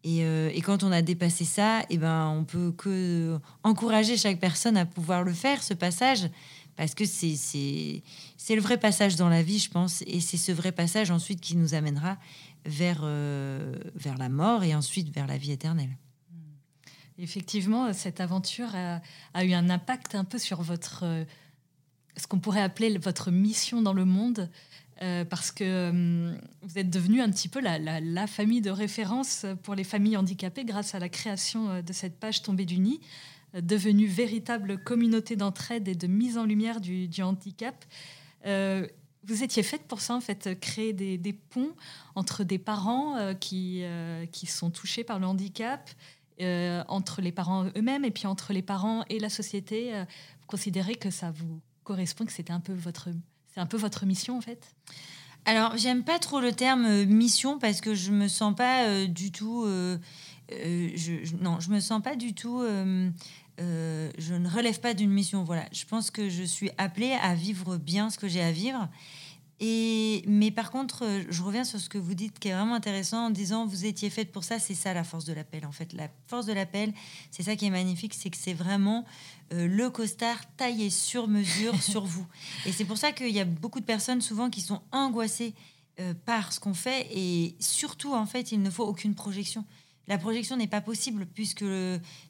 Euh, et, quand on a dépassé ça, et eh ben, on peut que encourager chaque personne à pouvoir le faire, ce passage, parce que c'est le vrai passage dans la vie, je pense. Et c'est ce vrai passage ensuite qui nous amènera vers, euh, vers la mort et ensuite vers la vie éternelle. Mm. Effectivement, cette aventure a, a, eu un impact un peu sur votre ce qu'on pourrait appeler votre mission dans le monde, euh, parce que euh, vous êtes devenu un petit peu la, famille de référence pour les familles handicapées grâce à la création euh, de cette page Tombée du nid, devenue véritable communauté d'entraide et de mise en lumière du, handicap. vous étiez faite pour ça, en fait, créer des, ponts entre des parents qui, qui sont touchés par le handicap, entre les parents eux-mêmes et puis entre les parents et la société. vous considérez que ça vous correspond que c'était un peu votre c'est un peu votre mission en fait? Alors j'aime pas trop le terme euh, mission parce que je me sens pas euh, du tout euh, je, non je me sens pas du tout je ne relève pas d'une mission voilà. Je pense que je suis appelée à vivre bien ce que j'ai à vivre et, mais par contre, euh, je reviens sur ce que vous dites qui est vraiment intéressant en disant vous étiez faite pour ça, c'est ça la force de l'appel en fait. La force de l'appel, c'est ça qui est magnifique, c'est que c'est vraiment euh, le costard taillé sur mesure sur vous. Et c'est pour ça qu'il y a beaucoup de personnes souvent qui sont angoissées euh, par ce qu'on fait et surtout en fait, il ne faut aucune projection. La projection n'est pas possible puisque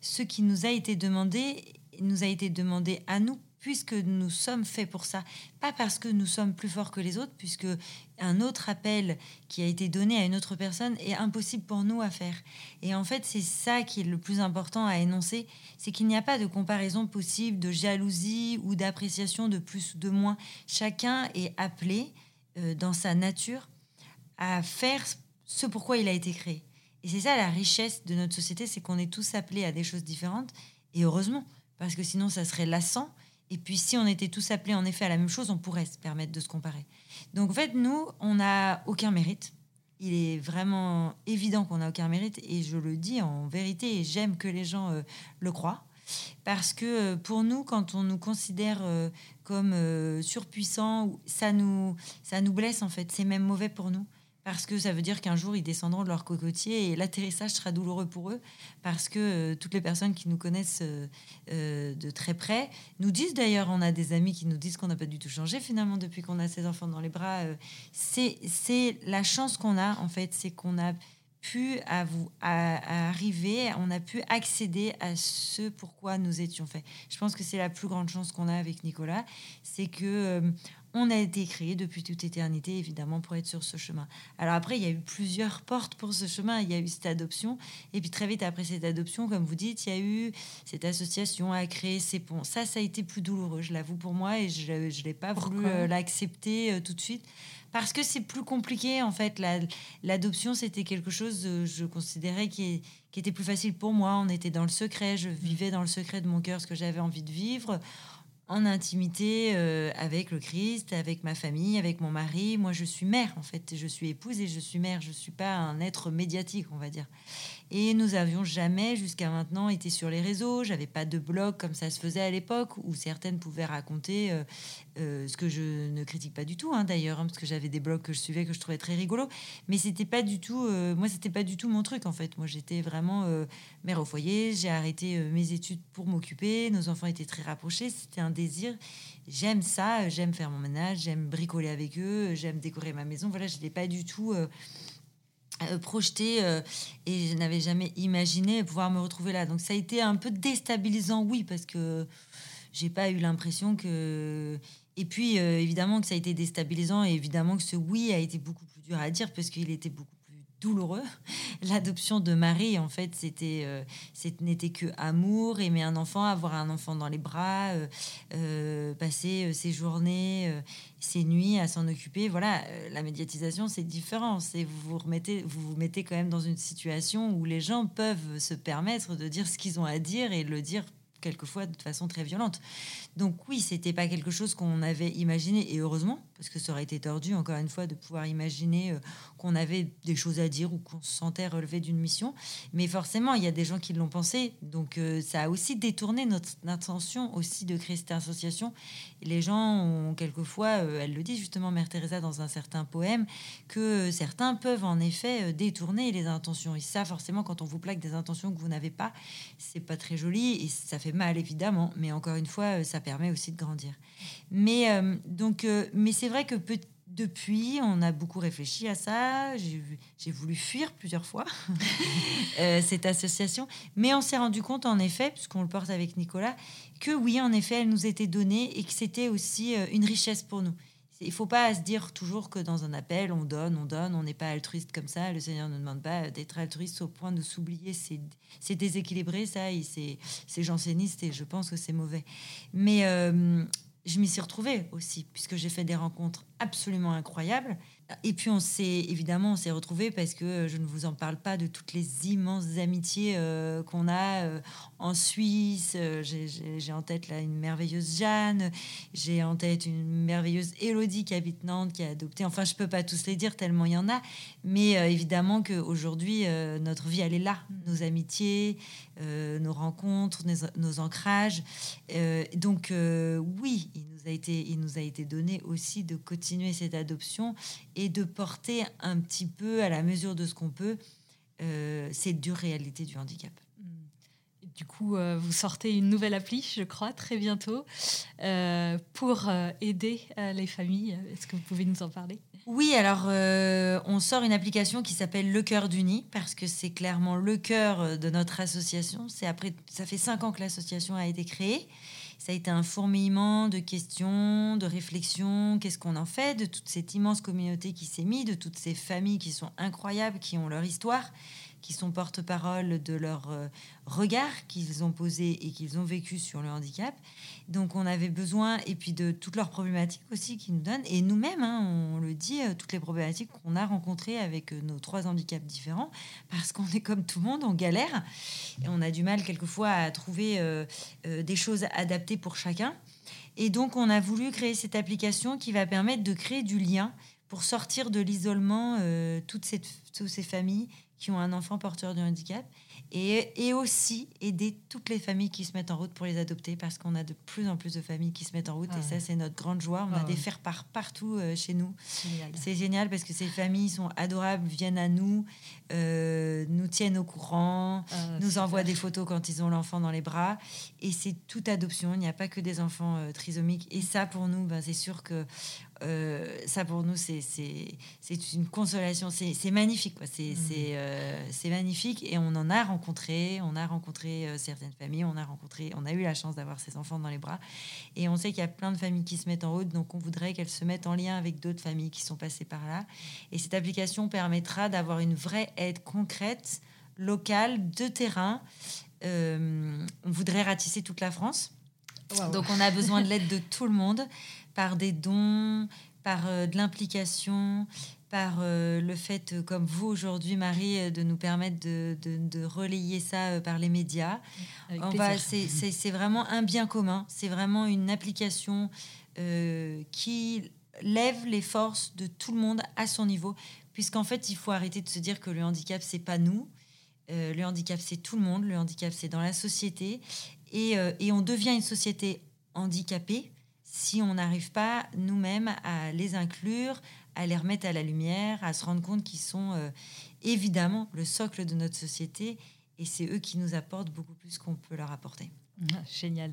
ce qui nous a été demandé nous a été demandé à nous puisque nous sommes faits pour ça, pas parce que nous sommes plus forts que les autres, puisque un autre appel qui a été donné à une autre personne est impossible pour nous à faire. Et en fait, c'est ça qui est le plus important à énoncer, c'est qu'il n'y a pas de comparaison possible, de jalousie ou d'appréciation de plus ou de moins. Chacun est appelé euh, dans sa nature à faire ce pourquoi il a été créé. Et c'est ça la richesse de notre société, c'est qu'on est tous appelés à des choses différentes. Et heureusement, parce que sinon ça serait lassant et puis, si on était tous appelés en effet à la même chose, on pourrait se permettre de se comparer. Donc, en fait, nous, on n'a aucun mérite. Il est vraiment évident qu'on n'a aucun mérite. Et je le dis en vérité, et j'aime que les gens euh, le croient. Parce que euh, pour nous, quand on nous considère euh, comme surpuissants, ça nous, ça nous blesse en fait. C'est même mauvais pour nous parce que ça veut dire qu'un jour ils descendront de leur cocotier et l'atterrissage sera douloureux pour eux parce que euh, toutes les personnes qui nous connaissent euh, euh, de très près nous disent d'ailleurs on a des amis qui nous disent qu'on n'a pas du tout changé finalement depuis qu'on a ces enfants dans les bras c'est c'est la chance qu'on a en fait c'est qu'on a pu à vous à, arriver on a pu accéder à ce pourquoi nous étions faits. Je pense que c'est la plus grande chance qu'on a avec Nicolas c'est que on a été créé depuis toute éternité, évidemment, pour être sur ce chemin. Alors après, il y a eu plusieurs portes pour ce chemin. Il y a eu cette adoption. Et puis très vite après cette adoption, comme vous dites, il y a eu cette association à créer ces ponts. Ça, ça a été plus douloureux, je l'avoue pour moi, et je ne l'ai pas voulu euh, l'accepter euh, tout de suite. Parce que c'est plus compliqué, en fait. L'adoption, c'était quelque chose, euh, je considérais, qui, qui était plus facile pour moi. On était dans le secret, je vivais dans le secret de mon cœur ce que j'avais envie de vivre en intimité euh, avec le Christ, avec ma famille, avec mon mari. Moi, je suis mère, en fait. Je suis épouse et je suis mère. Je ne suis pas un être médiatique, on va dire. Et nous avions jamais, jusqu'à maintenant, été sur les réseaux. J'avais pas de blog comme ça se faisait à l'époque, où certaines pouvaient raconter euh, euh, ce que je ne critique pas du tout, hein, d'ailleurs, hein, parce que j'avais des blogs que je suivais que je trouvais très rigolo. Mais c'était pas du tout, euh, moi, c'était pas du tout mon truc, en fait. Moi, j'étais vraiment mère au foyer. J'ai arrêté mes études pour m'occuper. Nos enfants étaient très rapprochés. C'était un désir. J'aime ça. J'aime faire mon ménage. J'aime bricoler avec eux. J'aime décorer ma maison. Voilà, je n'étais pas du tout projeté euh, et je n'avais jamais imaginé pouvoir me retrouver là. Donc ça a été un peu déstabilisant, oui, parce que j'ai pas eu l'impression que. Et puis euh, évidemment que ça a été déstabilisant et évidemment que ce oui a été beaucoup plus dur à dire parce qu'il était beaucoup douloureux. L'adoption de Marie, en fait, c'était, euh, n'était que amour, aimer un enfant, avoir un enfant dans les bras, euh, euh, passer ses journées, ses nuits à s'en occuper. Voilà, la médiatisation, c'est différent. C'est vous vous remettez, vous vous mettez quand même dans une situation où les gens peuvent se permettre de dire ce qu'ils ont à dire et le dire quelquefois de façon très violente. Donc oui, c'était pas quelque chose qu'on avait imaginé et heureusement parce que ça aurait été tordu encore une fois de pouvoir imaginer euh, qu'on avait des choses à dire ou qu'on se sentait relevé d'une mission. Mais forcément, il y a des gens qui l'ont pensé, donc euh, ça a aussi détourné notre intention aussi de créer cette association. les gens ont quelquefois, euh, elle le dit justement, Mère Teresa dans un certain poème, que certains peuvent en effet détourner les intentions. Et ça, forcément, quand on vous plaque des intentions que vous n'avez pas, c'est pas très joli et ça fait mal évidemment. Mais encore une fois, ça permet aussi de grandir. Mais donc, mais c'est vrai que depuis, on a beaucoup réfléchi à ça. J'ai voulu fuir plusieurs fois euh, cette association, mais on s'est rendu compte, en effet, puisqu'on le porte avec Nicolas, que oui, en effet, elle nous était donnée et que c'était aussi une richesse pour nous. Il faut pas se dire toujours que dans un appel, on donne, on donne, on n'est pas altruiste comme ça. Le Seigneur ne demande pas d'être altruiste au point de s'oublier. C'est déséquilibré, ça, c'est janséniste, et je pense que c'est mauvais. Mais euh, je m'y suis retrouvée aussi, puisque j'ai fait des rencontres absolument incroyables. Et puis on s'est évidemment on s'est retrouvés parce que je ne vous en parle pas de toutes les immenses amitiés euh, qu'on a euh, en Suisse. Euh, j'ai en tête là une merveilleuse Jeanne, j'ai en tête une merveilleuse Élodie qui habite Nantes, qui a adopté. Enfin, je peux pas tous les dire tellement il y en a, mais évidemment qu'aujourd'hui notre vie elle est là, nos amitiés, nos rencontres, nos, ancrages. donc oui, il nous a été il nous a été donné aussi de continuer cette adoption et de porter un petit peu, à la mesure de ce qu'on peut, euh, cette dure réalité du handicap. Du coup, euh, vous sortez une nouvelle appli, je crois, très bientôt, euh, pour aider les familles. Est-ce que vous pouvez nous en parler? Oui, alors on sort une application qui s'appelle Le Cœur d'Uni, parce que c'est clairement le cœur de notre association. C'est après, ça fait cinq ans que l'association a été créée. Ça a été un fourmillement de questions, de réflexions. Qu'est-ce qu'on en fait de toute cette immense communauté qui s'est mise, de toutes ces familles qui sont incroyables, qui ont leur histoire? Qui sont porte-parole de leur euh, regard qu'ils ont posé et qu'ils ont vécu sur le handicap. Donc on avait besoin, et puis de toutes leurs problématiques aussi qu'ils nous donnent. Et nous-mêmes, hein, on le dit, euh, toutes les problématiques qu'on a rencontrées avec euh, nos trois handicaps différents, parce qu'on est comme tout le monde, on galère, et on a du mal quelquefois à trouver des choses adaptées pour chacun. Et donc on a voulu créer cette application qui va permettre de créer du lien pour sortir de l'isolement toutes, ces, toutes ces familles qui ont un enfant porteur de handicap et, et, aussi aider toutes les familles qui se mettent en route pour les adopter parce qu'on a de plus en plus de familles qui se mettent en route et ah ça c'est notre grande joie. On a ah des faire part partout euh, chez nous. C'est génial parce que ces familles sont adorables, viennent à nous, euh, nous tiennent au courant, ah, nous envoient des photos quand ils ont l'enfant dans les bras et c'est toute adoption. Il n'y a pas que des enfants euh, trisomiques et ça pour nous, ben, c'est sûr que euh, ça pour nous, c'est une consolation. C'est magnifique. C'est mmh. euh, magnifique. Et on en a rencontré. On a rencontré euh, certaines familles. On a, rencontré, on a eu la chance d'avoir ces enfants dans les bras. Et on sait qu'il y a plein de familles qui se mettent en route. Donc on voudrait qu'elles se mettent en lien avec d'autres familles qui sont passées par là. Et cette application permettra d'avoir une vraie aide concrète, locale, de terrain. on voudrait ratisser toute la France. Donc on a besoin de l'aide de tout le monde par des dons, par euh, de l'implication, par euh, le fait, euh, comme vous aujourd'hui, Marie, de nous permettre de, de, relayer ça par les médias. C'est vraiment un bien commun, c'est vraiment une application qui lève les forces de tout le monde à son niveau, puisqu'en fait, il faut arrêter de se dire que le handicap, c'est pas nous. le handicap, c'est tout le monde. Le handicap, c'est dans la société. Et, et on devient une société handicapée si on n'arrive pas nous-mêmes à les inclure, à les remettre à la lumière, à se rendre compte qu'ils sont euh, évidemment le socle de notre société et c'est eux qui nous apportent beaucoup plus qu'on peut leur apporter. Ah, génial.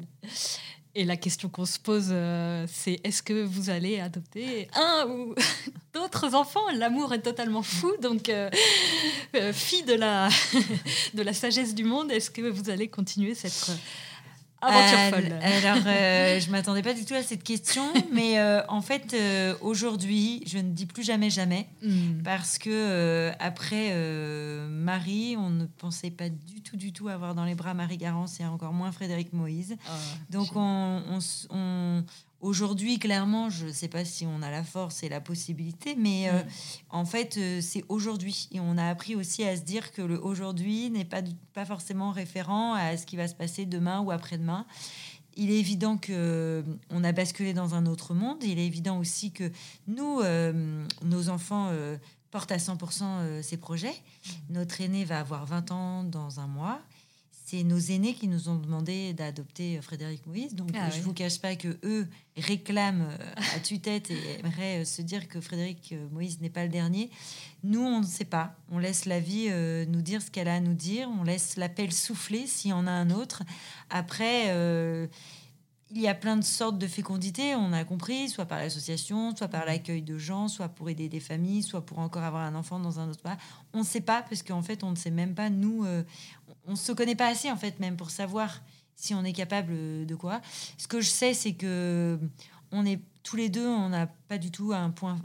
Et la question qu'on se pose, euh, c'est est-ce que vous allez adopter un ou d'autres enfants? L'amour est totalement fou, donc euh, fille de la, de la sagesse du monde, est-ce que vous allez continuer cette Aventure folle. alors, euh, je m'attendais pas du tout à cette question, mais euh, en fait, euh, aujourd'hui, je ne dis plus jamais jamais, hmm. parce que après Marie, on ne pensait pas du tout, du tout avoir dans les bras Marie Garance et encore moins Frédéric Moïse. Ah, Donc, on, on, Aujourd'hui, clairement, je ne sais pas si on a la force et la possibilité, mais euh, mm. en fait, euh, c'est aujourd'hui. Et on a appris aussi à se dire que le aujourd'hui n'est pas, pas forcément référent à ce qui va se passer demain ou après-demain. Il est évident que euh, on a basculé dans un autre monde. Il est évident aussi que nous, nos enfants portent à 100% ces projets. Mm. Notre aîné va avoir 20 ans dans un mois c'est nos aînés qui nous ont demandé d'adopter Frédéric Moïse. Donc, ah je ne vous cache pas que eux réclament euh, à tue-tête et aimeraient euh, se dire que Frédéric euh, Moïse n'est pas le dernier. Nous, on ne sait pas. On laisse la vie nous dire ce qu'elle a à nous dire. On laisse l'appel souffler s'il y en a un autre. Après il y a plein de sortes de fécondité, on a compris, soit par l'association, soit par l'accueil de gens, soit pour aider des familles, soit pour encore avoir un enfant dans un autre pas. On ne sait pas, parce qu'en fait, on ne sait même pas, nous, euh, on ne se connaît pas assez, en fait, même pour savoir si on est capable de quoi. Ce que je sais, c'est que on est tous les deux, on n'a pas du tout un point.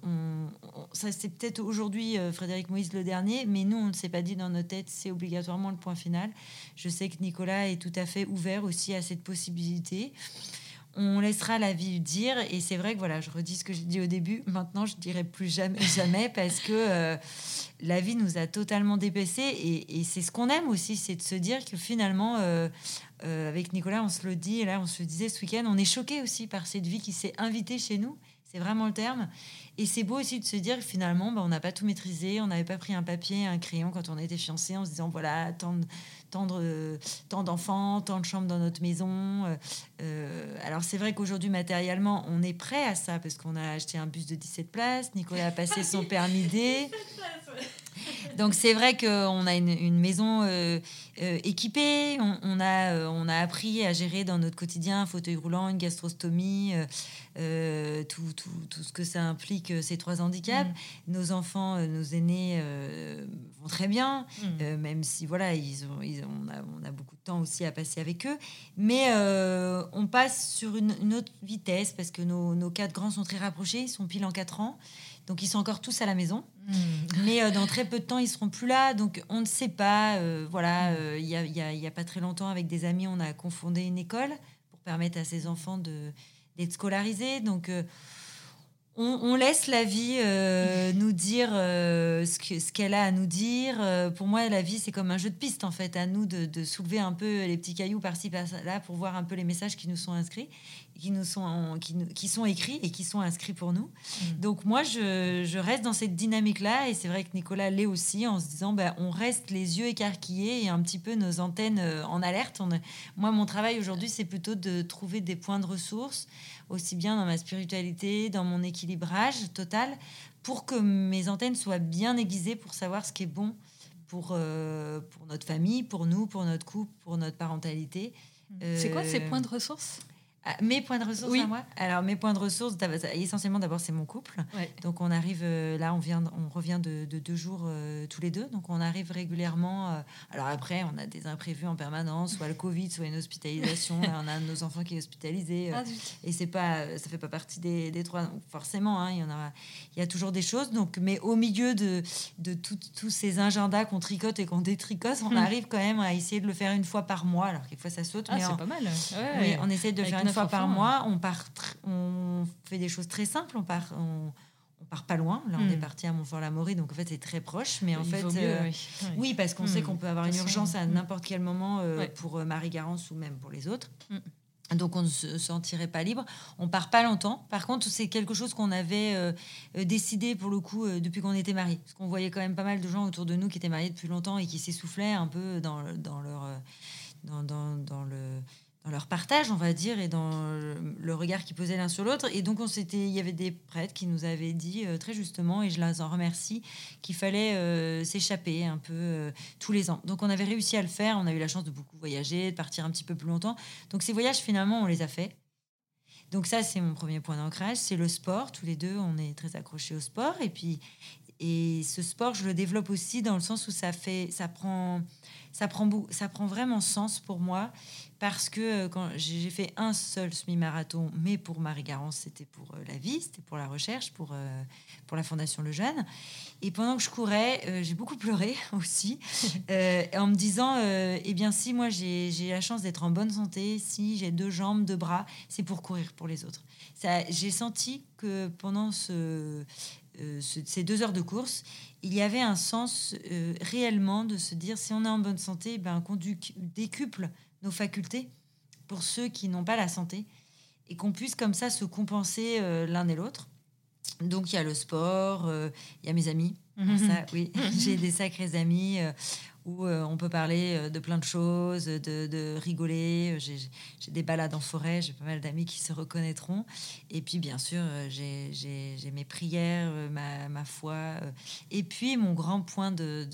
ça, c'est peut-être aujourd'hui euh, Frédéric Moïse le dernier, mais nous, on ne s'est pas dit dans notre tête, c'est obligatoirement le point final. Je sais que Nicolas est tout à fait ouvert aussi à cette possibilité. On laissera la vie dire, et c'est vrai que voilà, je redis ce que j'ai dit au début. Maintenant, je dirai plus jamais, jamais, parce que euh, la vie nous a totalement dépassé, et, c'est ce qu'on aime aussi, c'est de se dire que finalement, euh, euh, avec Nicolas, on se le dit, et là, on se le disait ce week-end, on est choqué aussi par cette vie qui s'est invitée chez nous. C'est vraiment le terme. Et c'est beau aussi de se dire que finalement, bah, on n'a pas tout maîtrisé. On n'avait pas pris un papier, un crayon quand on était fiancés en se disant voilà, tant, tant, tant d'enfants, tant de chambres dans notre maison. Euh, euh, alors, c'est vrai qu'aujourd'hui, matériellement, on est prêt à ça parce qu'on a acheté un bus de 17 places. Nicolas a passé son permis D. Donc c'est vrai qu'on a une, maison euh, euh, équipée, on, a, euh, on a appris à gérer dans notre quotidien un fauteuil roulant, une gastrostomie, tout, tout, tout, ce que ça implique, ces trois handicaps. Mm. Nos enfants, nos aînés vont très bien, mm. même si voilà, ils ont, ils, on, a, on, a, beaucoup de temps aussi à passer avec eux. Mais on passe sur une, une, autre vitesse parce que nos, nos quatre grands sont très rapprochés, ils sont pile en quatre ans. Donc ils sont encore tous à la maison. Hmm. Mais euh, dans très peu de temps, ils seront plus là. Donc on ne sait pas. Euh, voilà, hmm. euh, il n'y a, y a, pas très longtemps, avec des amis, on a confondé une école pour permettre à ces enfants d'être scolarisés. Donc on, laisse la vie euh, nous dire euh, ce qu'elle a à nous dire. Euh, pour moi, la vie, c'est comme un jeu de piste, en fait, à nous de, soulever un peu les petits cailloux par-ci, par-là, pour voir un peu les messages qui nous sont inscrits, qui, nous sont, qui, sont écrits et qui sont inscrits pour nous. Mm. Donc, moi, je, reste dans cette dynamique-là, et c'est vrai que Nicolas l'est aussi, en se disant, ben, on reste les yeux écarquillés et un petit peu nos antennes en alerte. moi, mon travail aujourd'hui, c'est plutôt de trouver des points de ressources aussi bien dans ma spiritualité, dans mon équilibrage total, pour que mes antennes soient bien aiguisées pour savoir ce qui est bon pour, euh, pour notre famille, pour nous, pour notre couple, pour notre parentalité. C'est quoi ces euh, points de ressources? Mes points de ressources Oui. à moi Alors, mes points de ressources, essentiellement, d'abord, c'est mon couple. Ouais. Donc, on arrive, euh, là, on, vient, on revient de, de deux jours euh, tous les deux. Donc, on arrive régulièrement. euh, alors, après, on a des imprévus en permanence, soit le Covid, soit une hospitalisation. Là, on a un de nos enfants qui est hospitalisé. euh, Ah, et c'est pas, ça fait pas partie des, des trois, donc forcément. hein, il y en a, il y a toujours des choses. Donc, mais au milieu de, de tous ces agendas qu'on tricote et qu'on détricote, on Hmm. arrive quand même à essayer de le faire une fois par mois. Alors, quelquefois, ça saute. Ah, mais c'est pas mal. oui, on essaie de Avec faire une neuf fois par enfants, mois. On part, on fait des choses très simples. On part, on, on part pas loin. Là, on Hmm. est parti à Montfort-la-Maurie, donc en fait, c'est très proche. Mais en Il fait, mieux, euh, oui. Parce qu'on Hmm. sait qu'on peut avoir une urgence à hmm. n'importe quel moment euh, Ouais. pour euh, Marie-Garance ou même pour les autres. Hmm. Donc on ne se sentirait pas libre. On part pas longtemps. Par contre, c'est quelque chose qu'on avait euh, décidé pour le coup euh, depuis qu'on était mariés. Parce qu'on voyait quand même pas mal de gens autour de nous qui étaient mariés depuis longtemps et qui s'essoufflaient un peu dans, dans leur dans, dans, dans le leur partage, on va dire, et dans le, le regard qu'ils posaient l'un sur l'autre. Et donc, on s'était, il y avait des prêtres qui nous avaient dit euh, très justement, et je les en remercie, qu'il fallait euh, s'échapper un peu euh, tous les ans. Donc, on avait réussi à le faire. On a eu la chance de beaucoup voyager, de partir un petit peu plus longtemps. Donc, ces voyages, finalement, on les a faits. Donc, ça, c'est mon premier point d'ancrage. C'est le sport. Tous les deux, on est très accrochés au sport. Et puis, et ce sport, je le développe aussi dans le sens où ça fait, ça prend, ça prend, ça prend vraiment sens pour moi parce que euh, quand j'ai fait un seul semi-marathon, mais pour Marie-Garance, c'était pour euh, la vie, c'était pour la recherche, pour, euh, pour la Fondation Le Jeune. Et pendant que je courais, j'ai beaucoup pleuré aussi, euh, en me disant, euh, eh bien, si moi j'ai la chance d'être en bonne santé, si j'ai deux jambes, deux bras, c'est pour courir pour les autres. J'ai senti que pendant ce, euh, ce- ces deux heures de course, il y avait un sens euh, réellement de se dire, si on est en bonne santé, ben, qu'on décuple nos facultés pour ceux qui n'ont pas la santé et qu'on puisse comme ça se compenser euh, l'un et l'autre. Donc il y a le sport, euh, il y a mes amis. Mhm. ça, oui, j'ai des sacrés amis où euh, on peut parler euh, de plein de choses, de, de rigoler. Euh, J'ai des balades en forêt, j'ai pas mal d'amis qui se reconnaîtront. Et puis bien sûr, j'ai- mes prières, ma, ma foi. Et puis mon grand point de,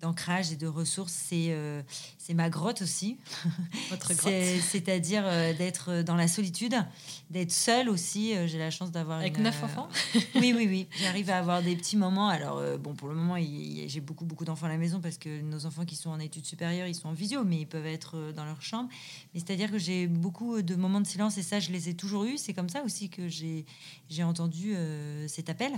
d'ancrage et de ressources, c'est euh, c'est ma grotte aussi. Votre grotte. C'est- C'est-à-dire euh, d'être dans la solitude, d'être seule aussi. J'ai la chance d'avoir Avec neuf enfants? Oui, oui, oui. J'arrive à avoir des petits moments. Alors, euh, bon, pour le moment, j'ai beaucoup, beaucoup d'enfants à la maison parce que nos enfants qui sont en études supérieures, ils sont en visio, mais ils peuvent être euh, dans leur chambre. Mais c'est-à-dire que j'ai beaucoup de moments de silence et ça, je les ai toujours eus. C'est comme ça aussi que j'ai entendu euh, cet appel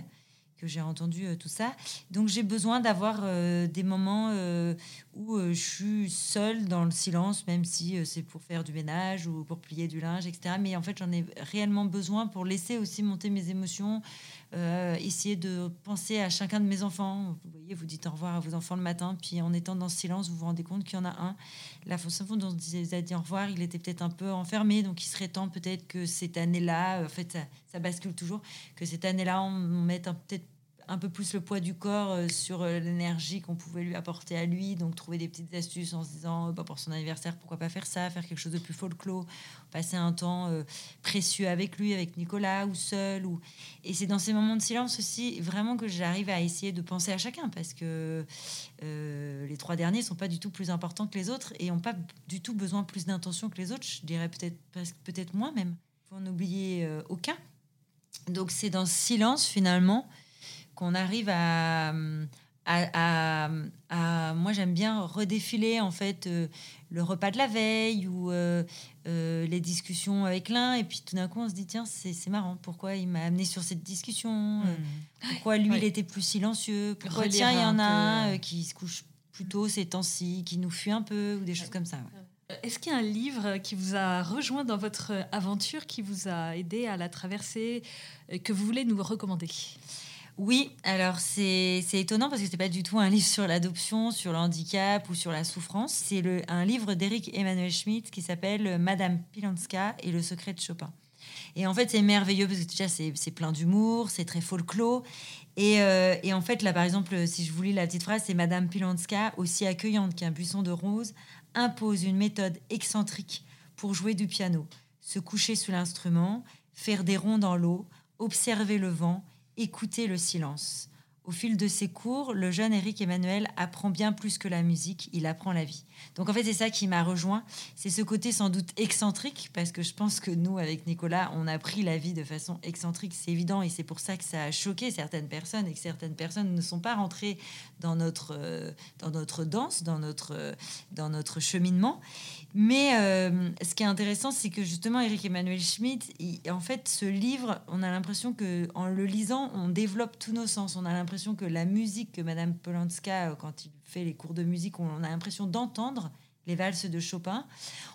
que j'ai entendu euh, tout ça. Donc j'ai besoin d'avoir euh, des moments euh, où euh, je suis seule dans le silence, même si euh, c'est pour faire du ménage ou pour plier du linge, etc. Mais en fait, j'en ai réellement besoin pour laisser aussi monter mes émotions, euh, essayer de penser à chacun de mes enfants. Vous voyez, vous dites au revoir à vos enfants le matin, puis en étant dans ce silence, vous vous rendez compte qu'il y en a un. La façon dont on vous a dit au revoir, il était peut-être un peu enfermé, donc il serait temps peut-être que cette année-là, en fait, ça, ça bascule toujours, que cette année-là, on mette peut-être un peu plus le poids du corps euh, sur euh, l'énergie qu'on pouvait lui apporter à lui. Donc, trouver des petites astuces en se disant, euh, bah, pour son anniversaire, pourquoi pas faire ça, faire quelque chose de plus folklore, passer un temps précieux avec lui, avec Nicolas ou seul. Ou... Et c'est dans ces moments de silence aussi, vraiment, que j'arrive à essayer de penser à chacun parce que les trois derniers sont pas du tout plus importants que les autres et n'ont pas du tout besoin plus d'intention que les autres. Je dirais peut-être peut-être moins même. Faut en oublier aucun. Donc, c'est dans ce silence, finalement, qu'on arrive à, à, à- à- moi j'aime bien redéfiler en fait euh, le repas de la veille ou euh, euh, les discussions avec l'un. Et puis tout d'un coup on se dit tiens c'est c'est marrant. Pourquoi il m'a amené sur cette discussion? Euh, pourquoi lui Ouais. il était plus silencieux? Pourquoi Relire tiens il y en a un qui se couche plus tôt ces temps-ci qui nous fuit un peu ou des choses comme ça ouais. Est-ce qu'il y a un livre qui vous a rejoint dans votre aventure, qui vous a aidé à la traverser, que vous voulez nous recommander? Oui, alors c'est étonnant parce que c'est pas du tout un livre sur l'adoption, sur le handicap ou sur la souffrance. C'est un livre d'Eric Emmanuel Schmitt qui s'appelle Madame Pilanska et le secret de Chopin. Et en fait, c'est merveilleux parce que déjà, c'est c'est plein d'humour, c'est très folklore. Et, euh, et en fait, là, par exemple, si je vous lis la petite phrase, c'est Madame Pilanska, aussi accueillante qu'un buisson de roses, impose une méthode excentrique pour jouer du piano, se coucher sous l'instrument, faire des ronds dans l'eau, observer le vent, écouter le silence. au fil de ses cours, le jeune Eric Emmanuel apprend bien plus que la musique, il apprend la vie. Donc en fait, c'est ça qui m'a rejoint. C'est ce côté sans doute excentrique, parce que je pense que nous, avec Nicolas, on a pris la vie de façon excentrique, c'est évident, et c'est pour ça que ça a choqué certaines personnes, et que certaines personnes ne sont pas rentrées dans notre, euh, dans notre danse, dans notre, euh, dans notre cheminement. Mais euh, ce qui est intéressant, c'est que justement, Eric Emmanuel Schmitt, en fait, ce livre, on a l'impression que en le lisant, on développe tous nos sens. On a l'impression que la musique que Madame Polanska, quand il fait les cours de musique, on a l'impression d'entendre les valses de Chopin.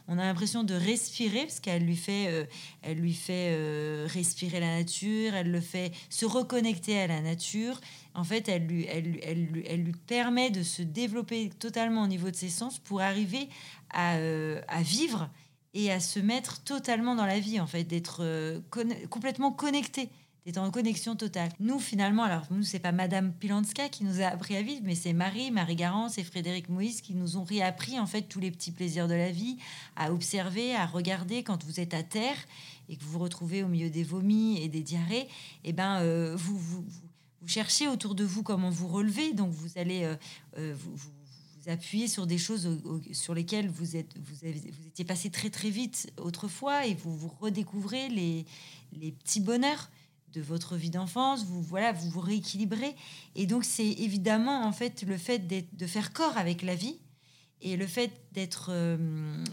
On a l'impression de respirer parce qu'elle lui fait, euh, elle lui fait euh, respirer la nature, elle le fait se reconnecter à la nature. En fait, elle lui, elle, elle, elle lui permet de se développer totalement au niveau de ses sens pour arriver à, euh, à vivre et à se mettre totalement dans la vie, en fait, d'être complètement connecté d'être en connexion totale. Nous, finalement, alors nous, c'est pas Madame Pilanska qui nous a appris à vivre, mais c'est Marie, Marie Garance et Frédéric Moïse qui nous ont réappris en fait tous les petits plaisirs de la vie, à observer, à regarder quand vous êtes à terre et que vous vous retrouvez au milieu des vomis et des diarrhées. Et eh ben, euh, vous, vous, vous, cherchez autour de vous comment vous relever, donc vous allez euh, euh, vous, vous appuyer sur des choses sur lesquelles vous, êtes, vous, vous étiez passé très très vite autrefois et vous vous redécouvrez les, les petits bonheurs de votre vie d'enfance, vous voilà, vous vous rééquilibrez. Et donc c'est évidemment en fait le fait de faire corps avec la vie et le fait d'être euh,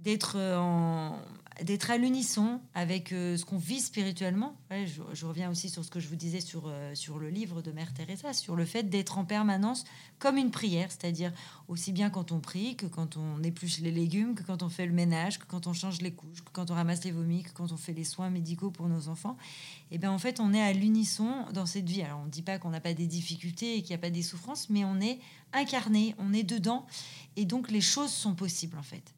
d'être en d'être à l'unisson avec euh, ce qu'on vit spirituellement. je, reviens aussi sur ce que je vous disais sur, euh, sur le livre de Mère Teresa, sur le fait d'être en permanence comme une prière, c'est-à-dire aussi bien quand on prie que quand on épluche les légumes, que quand on fait le ménage, que quand on change les couches, que quand on ramasse les vomis, que quand on fait les soins médicaux pour nos enfants. Et eh bien en fait, on est à l'unisson dans cette vie. Alors on ne dit pas qu'on n'a pas des difficultés et qu'il n'y a pas des souffrances, mais on est incarné, on est dedans, et donc les choses sont possibles en fait.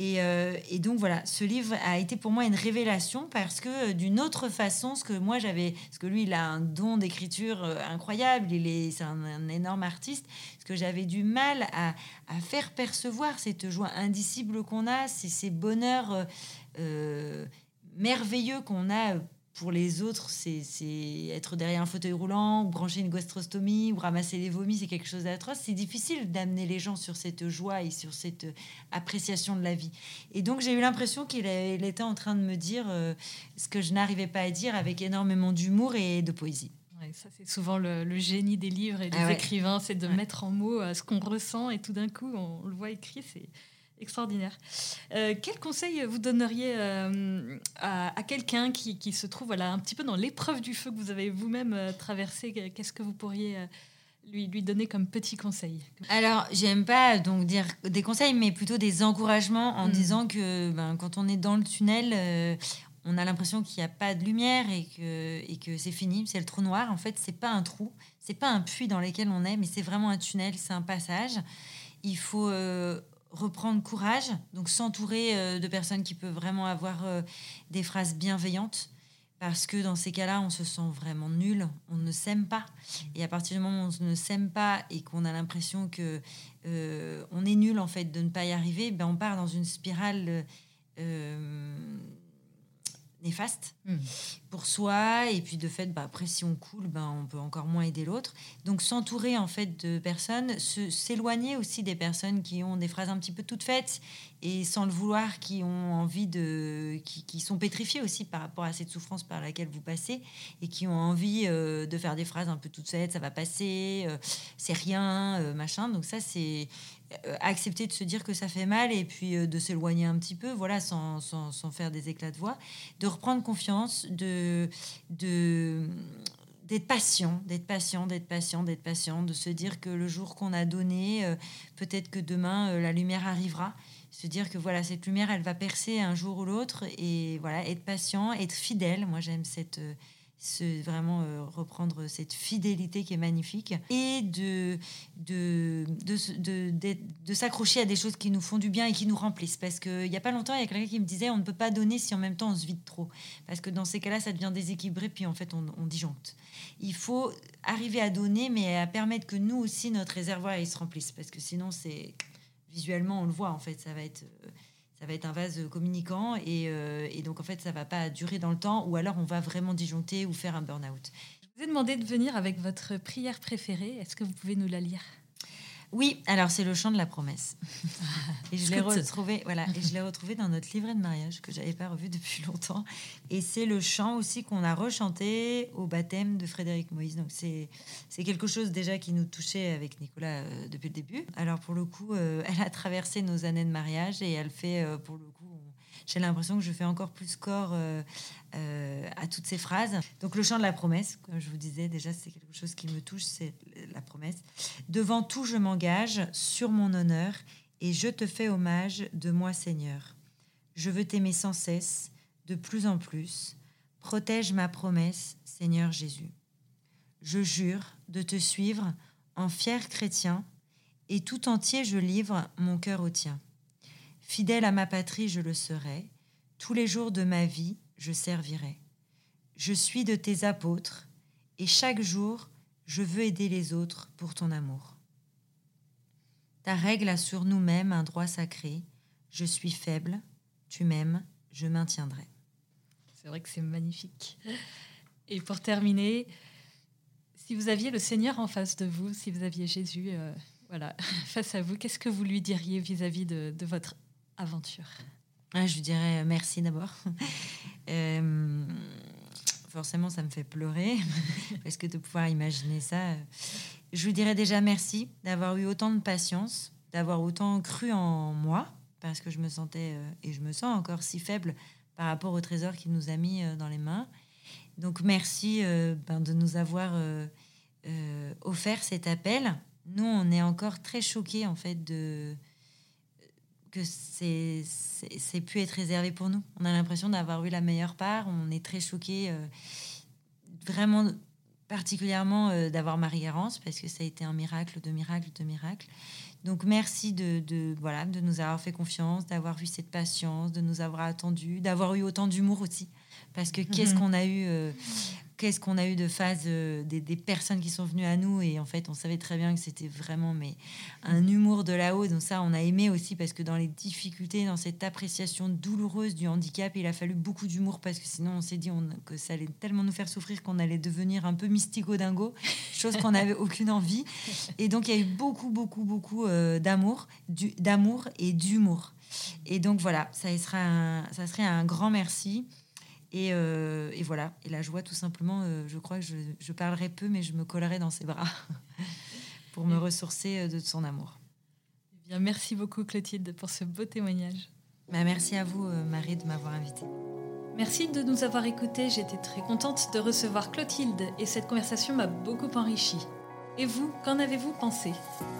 Euh, et, donc voilà, ce livre a été pour moi une révélation parce que euh, d'une autre façon, ce que moi j'avais, parce que lui il a un don d'écriture euh, incroyable, il est, c'est un, énorme artiste, ce que j'avais du mal à, faire percevoir cette joie indicible qu'on a, c'est ces bonheurs merveilleux qu'on a pour les autres, c'est être derrière un fauteuil roulant, ou brancher une gastrostomie, ou ramasser les vomis, c'est quelque chose d'atroce. C'est difficile d'amener les gens sur cette joie et sur cette appréciation de la vie. Et donc j'ai eu l'impression qu'il était en train de me dire euh, ce que je n'arrivais pas à dire avec énormément d'humour et de poésie. ça, c'est souvent le, génie des livres et des ah écrivains, c'est de mettre en mots euh, ce qu'on ressent et tout d'un coup, on, le voit écrit. C'est Extraordinaire. Euh, quel conseil vous donneriez euh, à, quelqu'un qui, qui, se trouve voilà, un petit peu dans l'épreuve du feu que vous avez vous-même euh, traversé? Qu'est-ce que vous pourriez lui, lui donner comme petit conseil? Alors, j'aime pas donc dire des conseils, mais plutôt des encouragements en hmm. disant que ben, quand on est dans le tunnel, on a l'impression qu'il n'y a pas de lumière et que, et que c'est fini, c'est le trou noir. En fait, c'est pas un trou, c'est pas un puits dans lequel on est, mais c'est vraiment un tunnel, c'est un passage. Il faut reprendre courage, donc s'entourer euh, de personnes qui peuvent vraiment avoir euh, des phrases bienveillantes, parce que dans ces cas-là, on se sent vraiment nul, on ne s'aime pas. Et à partir du moment où on ne s'aime pas et qu'on a l'impression que euh, on est nul en fait de ne pas y arriver, ben on part dans une spirale néfaste hmm. pour soi. Et puis de fait bah, après si on coule ben on peut encore moins aider l'autre. Donc s'entourer en fait de personnes s'éloigner aussi des personnes qui ont des phrases un petit peu toutes faites et sans le vouloir qui ont envie de qui, sont pétrifiées aussi par rapport à cette souffrance par laquelle vous passez et qui ont envie euh, de faire des phrases un peu toutes faites ça va passer euh, c'est rien euh, machin. Donc ça c'est accepter de se dire que ça fait mal et puis euh, de s'éloigner un petit peu, voilà, sans, sans, sans, faire des éclats de voix, de reprendre confiance, de, de d'être patient, d'être patient, d'être patient, d'être patient, de se dire que le jour qu'on a donné, euh, peut-être que demain la lumière arrivera. Se dire que voilà, cette lumière, elle va percer un jour ou l'autre et voilà, être patient, être fidèle. Moi, j'aime cette se, vraiment euh, reprendre cette fidélité qui est magnifique et de, de, de, de, s'accrocher à des choses qui nous font du bien et qui nous remplissent. Parce qu'il n'y a pas longtemps, il y a quelqu'un qui me disait on ne peut pas donner si en même temps on se vide trop. Parce que dans ces cas-là, ça devient déséquilibré, puis en fait, on, on disjoncte. Il faut arriver à donner, mais à permettre que nous aussi, notre réservoir, il se remplisse. Parce que sinon, c'est visuellement, on le voit, en fait, ça va être. Euh, ça va être un vase communicant et, euh, et, donc en fait ça va pas durer dans le temps ou alors on va vraiment disjoncter ou faire un burn-out. Je vous ai demandé de venir avec votre prière préférée. Est-ce que vous pouvez nous la lire? Oui, alors c'est le chant de la promesse. et je l'ai retrouvé, voilà, et je l'ai retrouvé dans notre livret de mariage que j'avais pas revu depuis longtemps. Et c'est le chant aussi qu'on a rechanté au baptême de Frédéric Moïse. Donc c'est c'est quelque chose déjà qui nous touchait avec Nicolas euh, depuis le début. Alors pour le coup, euh, elle a traversé nos années de mariage et elle fait euh, pour le coup j'ai l'impression que je fais encore plus corps euh, euh, à toutes ces phrases. Donc le chant de la promesse, comme je vous disais, déjà c'est quelque chose qui me touche, c'est la promesse. Devant tout, je m'engage sur mon honneur et je te fais hommage de moi, Seigneur. Je veux t'aimer sans cesse, de plus en plus. Protège ma promesse, Seigneur Jésus. Je jure de te suivre en fier chrétien, et tout entier je livre mon cœur au tien. Fidèle à ma patrie, je le serai. Tous les jours de ma vie, je servirai. Je suis de tes apôtres, et chaque jour, je veux aider les autres pour ton amour. Ta règle a sur nous-mêmes un droit sacré. Je suis faible, tu m'aimes, je maintiendrai. C'est vrai que c'est magnifique. Et pour terminer, si vous aviez le Seigneur en face de vous, si vous aviez Jésus euh, voilà, face à vous, qu'est-ce que vous lui diriez vis-à-vis de, de votre aventure ah, Je lui dirais euh, merci d'abord. Euh, forcément, ça me fait pleurer, parce que de pouvoir imaginer ça, euh, je lui dirais déjà merci d'avoir eu autant de patience, d'avoir autant cru en moi, parce que je me sentais, et je me sens encore si faible par rapport au trésor qu'il nous a mis dans les mains. Donc merci ben, de nous avoir offert cet appel. Nous, on est encore très choqués en fait de, que c'est c'est pu être réservé pour nous. On a l'impression d'avoir eu la meilleure part. On est très choqués, euh, vraiment particulièrement euh, d'avoir Marie-Garance, parce que ça a été un miracle de miracle de miracle. Donc merci de, de, voilà, de nous avoir fait confiance, d'avoir eu cette patience, de nous avoir attendu, d'avoir eu autant d'humour aussi. Parce que qu'est-ce qu'on a eu euh, qu'est-ce qu'on a eu de phase euh, des, personnes qui sont venues à nous et en fait on savait très bien que c'était vraiment mais un humour de là-haut. Donc ça on a aimé aussi parce que dans les difficultés dans cette appréciation douloureuse du handicap il a fallu beaucoup d'humour parce que sinon on s'est dit que ça allait tellement nous faire souffrir qu'on allait devenir un peu mystico-dingo chose qu'on n'avait aucune envie. Et donc il y a eu beaucoup beaucoup beaucoup euh, d'amour d'amour et d'humour. Et donc voilà ça sera ça serait un grand merci euh, et, voilà, et la joie, tout simplement, euh, je crois que je, parlerai peu, mais je me collerai dans ses bras pour me ressourcer euh, de son amour. Eh bien, merci beaucoup, Clotilde, pour ce beau témoignage. Bah, merci à vous, Marie, de m'avoir invitée. Merci de nous avoir écoutés. J'étais très contente de recevoir Clotilde et cette conversation m'a beaucoup enrichie. Et vous, qu'en avez-vous pensé?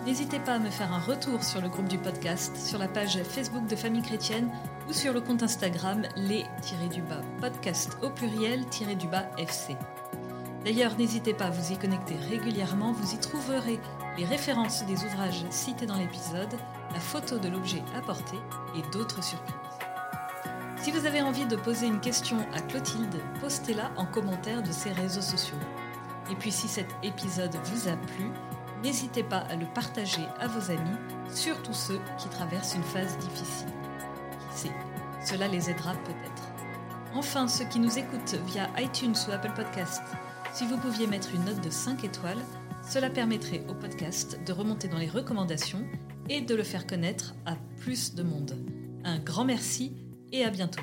N'hésitez pas à me faire un retour sur le groupe du podcast, sur la page Facebook de Famille Chrétienne ou sur le compte Instagram les-du-bas podcast au pluriel-du-bas FC. D'ailleurs, n'hésitez pas à vous y connecter régulièrement, vous y trouverez les références des ouvrages cités dans l'épisode, la photo de l'objet apporté et d'autres surprises. Si vous avez envie de poser une question à Clotilde, postez-la en commentaire de ses réseaux sociaux. Et puis si cet épisode vous a plu, n'hésitez pas à le partager à vos amis, surtout ceux qui traversent une phase difficile. Qui sait, cela les aidera peut-être. Enfin, ceux qui nous écoutent via iTunes ou Apple Podcast, si vous pouviez mettre une note de 5 étoiles, cela permettrait au podcast de remonter dans les recommandations et de le faire connaître à plus de monde. Un grand merci et à bientôt.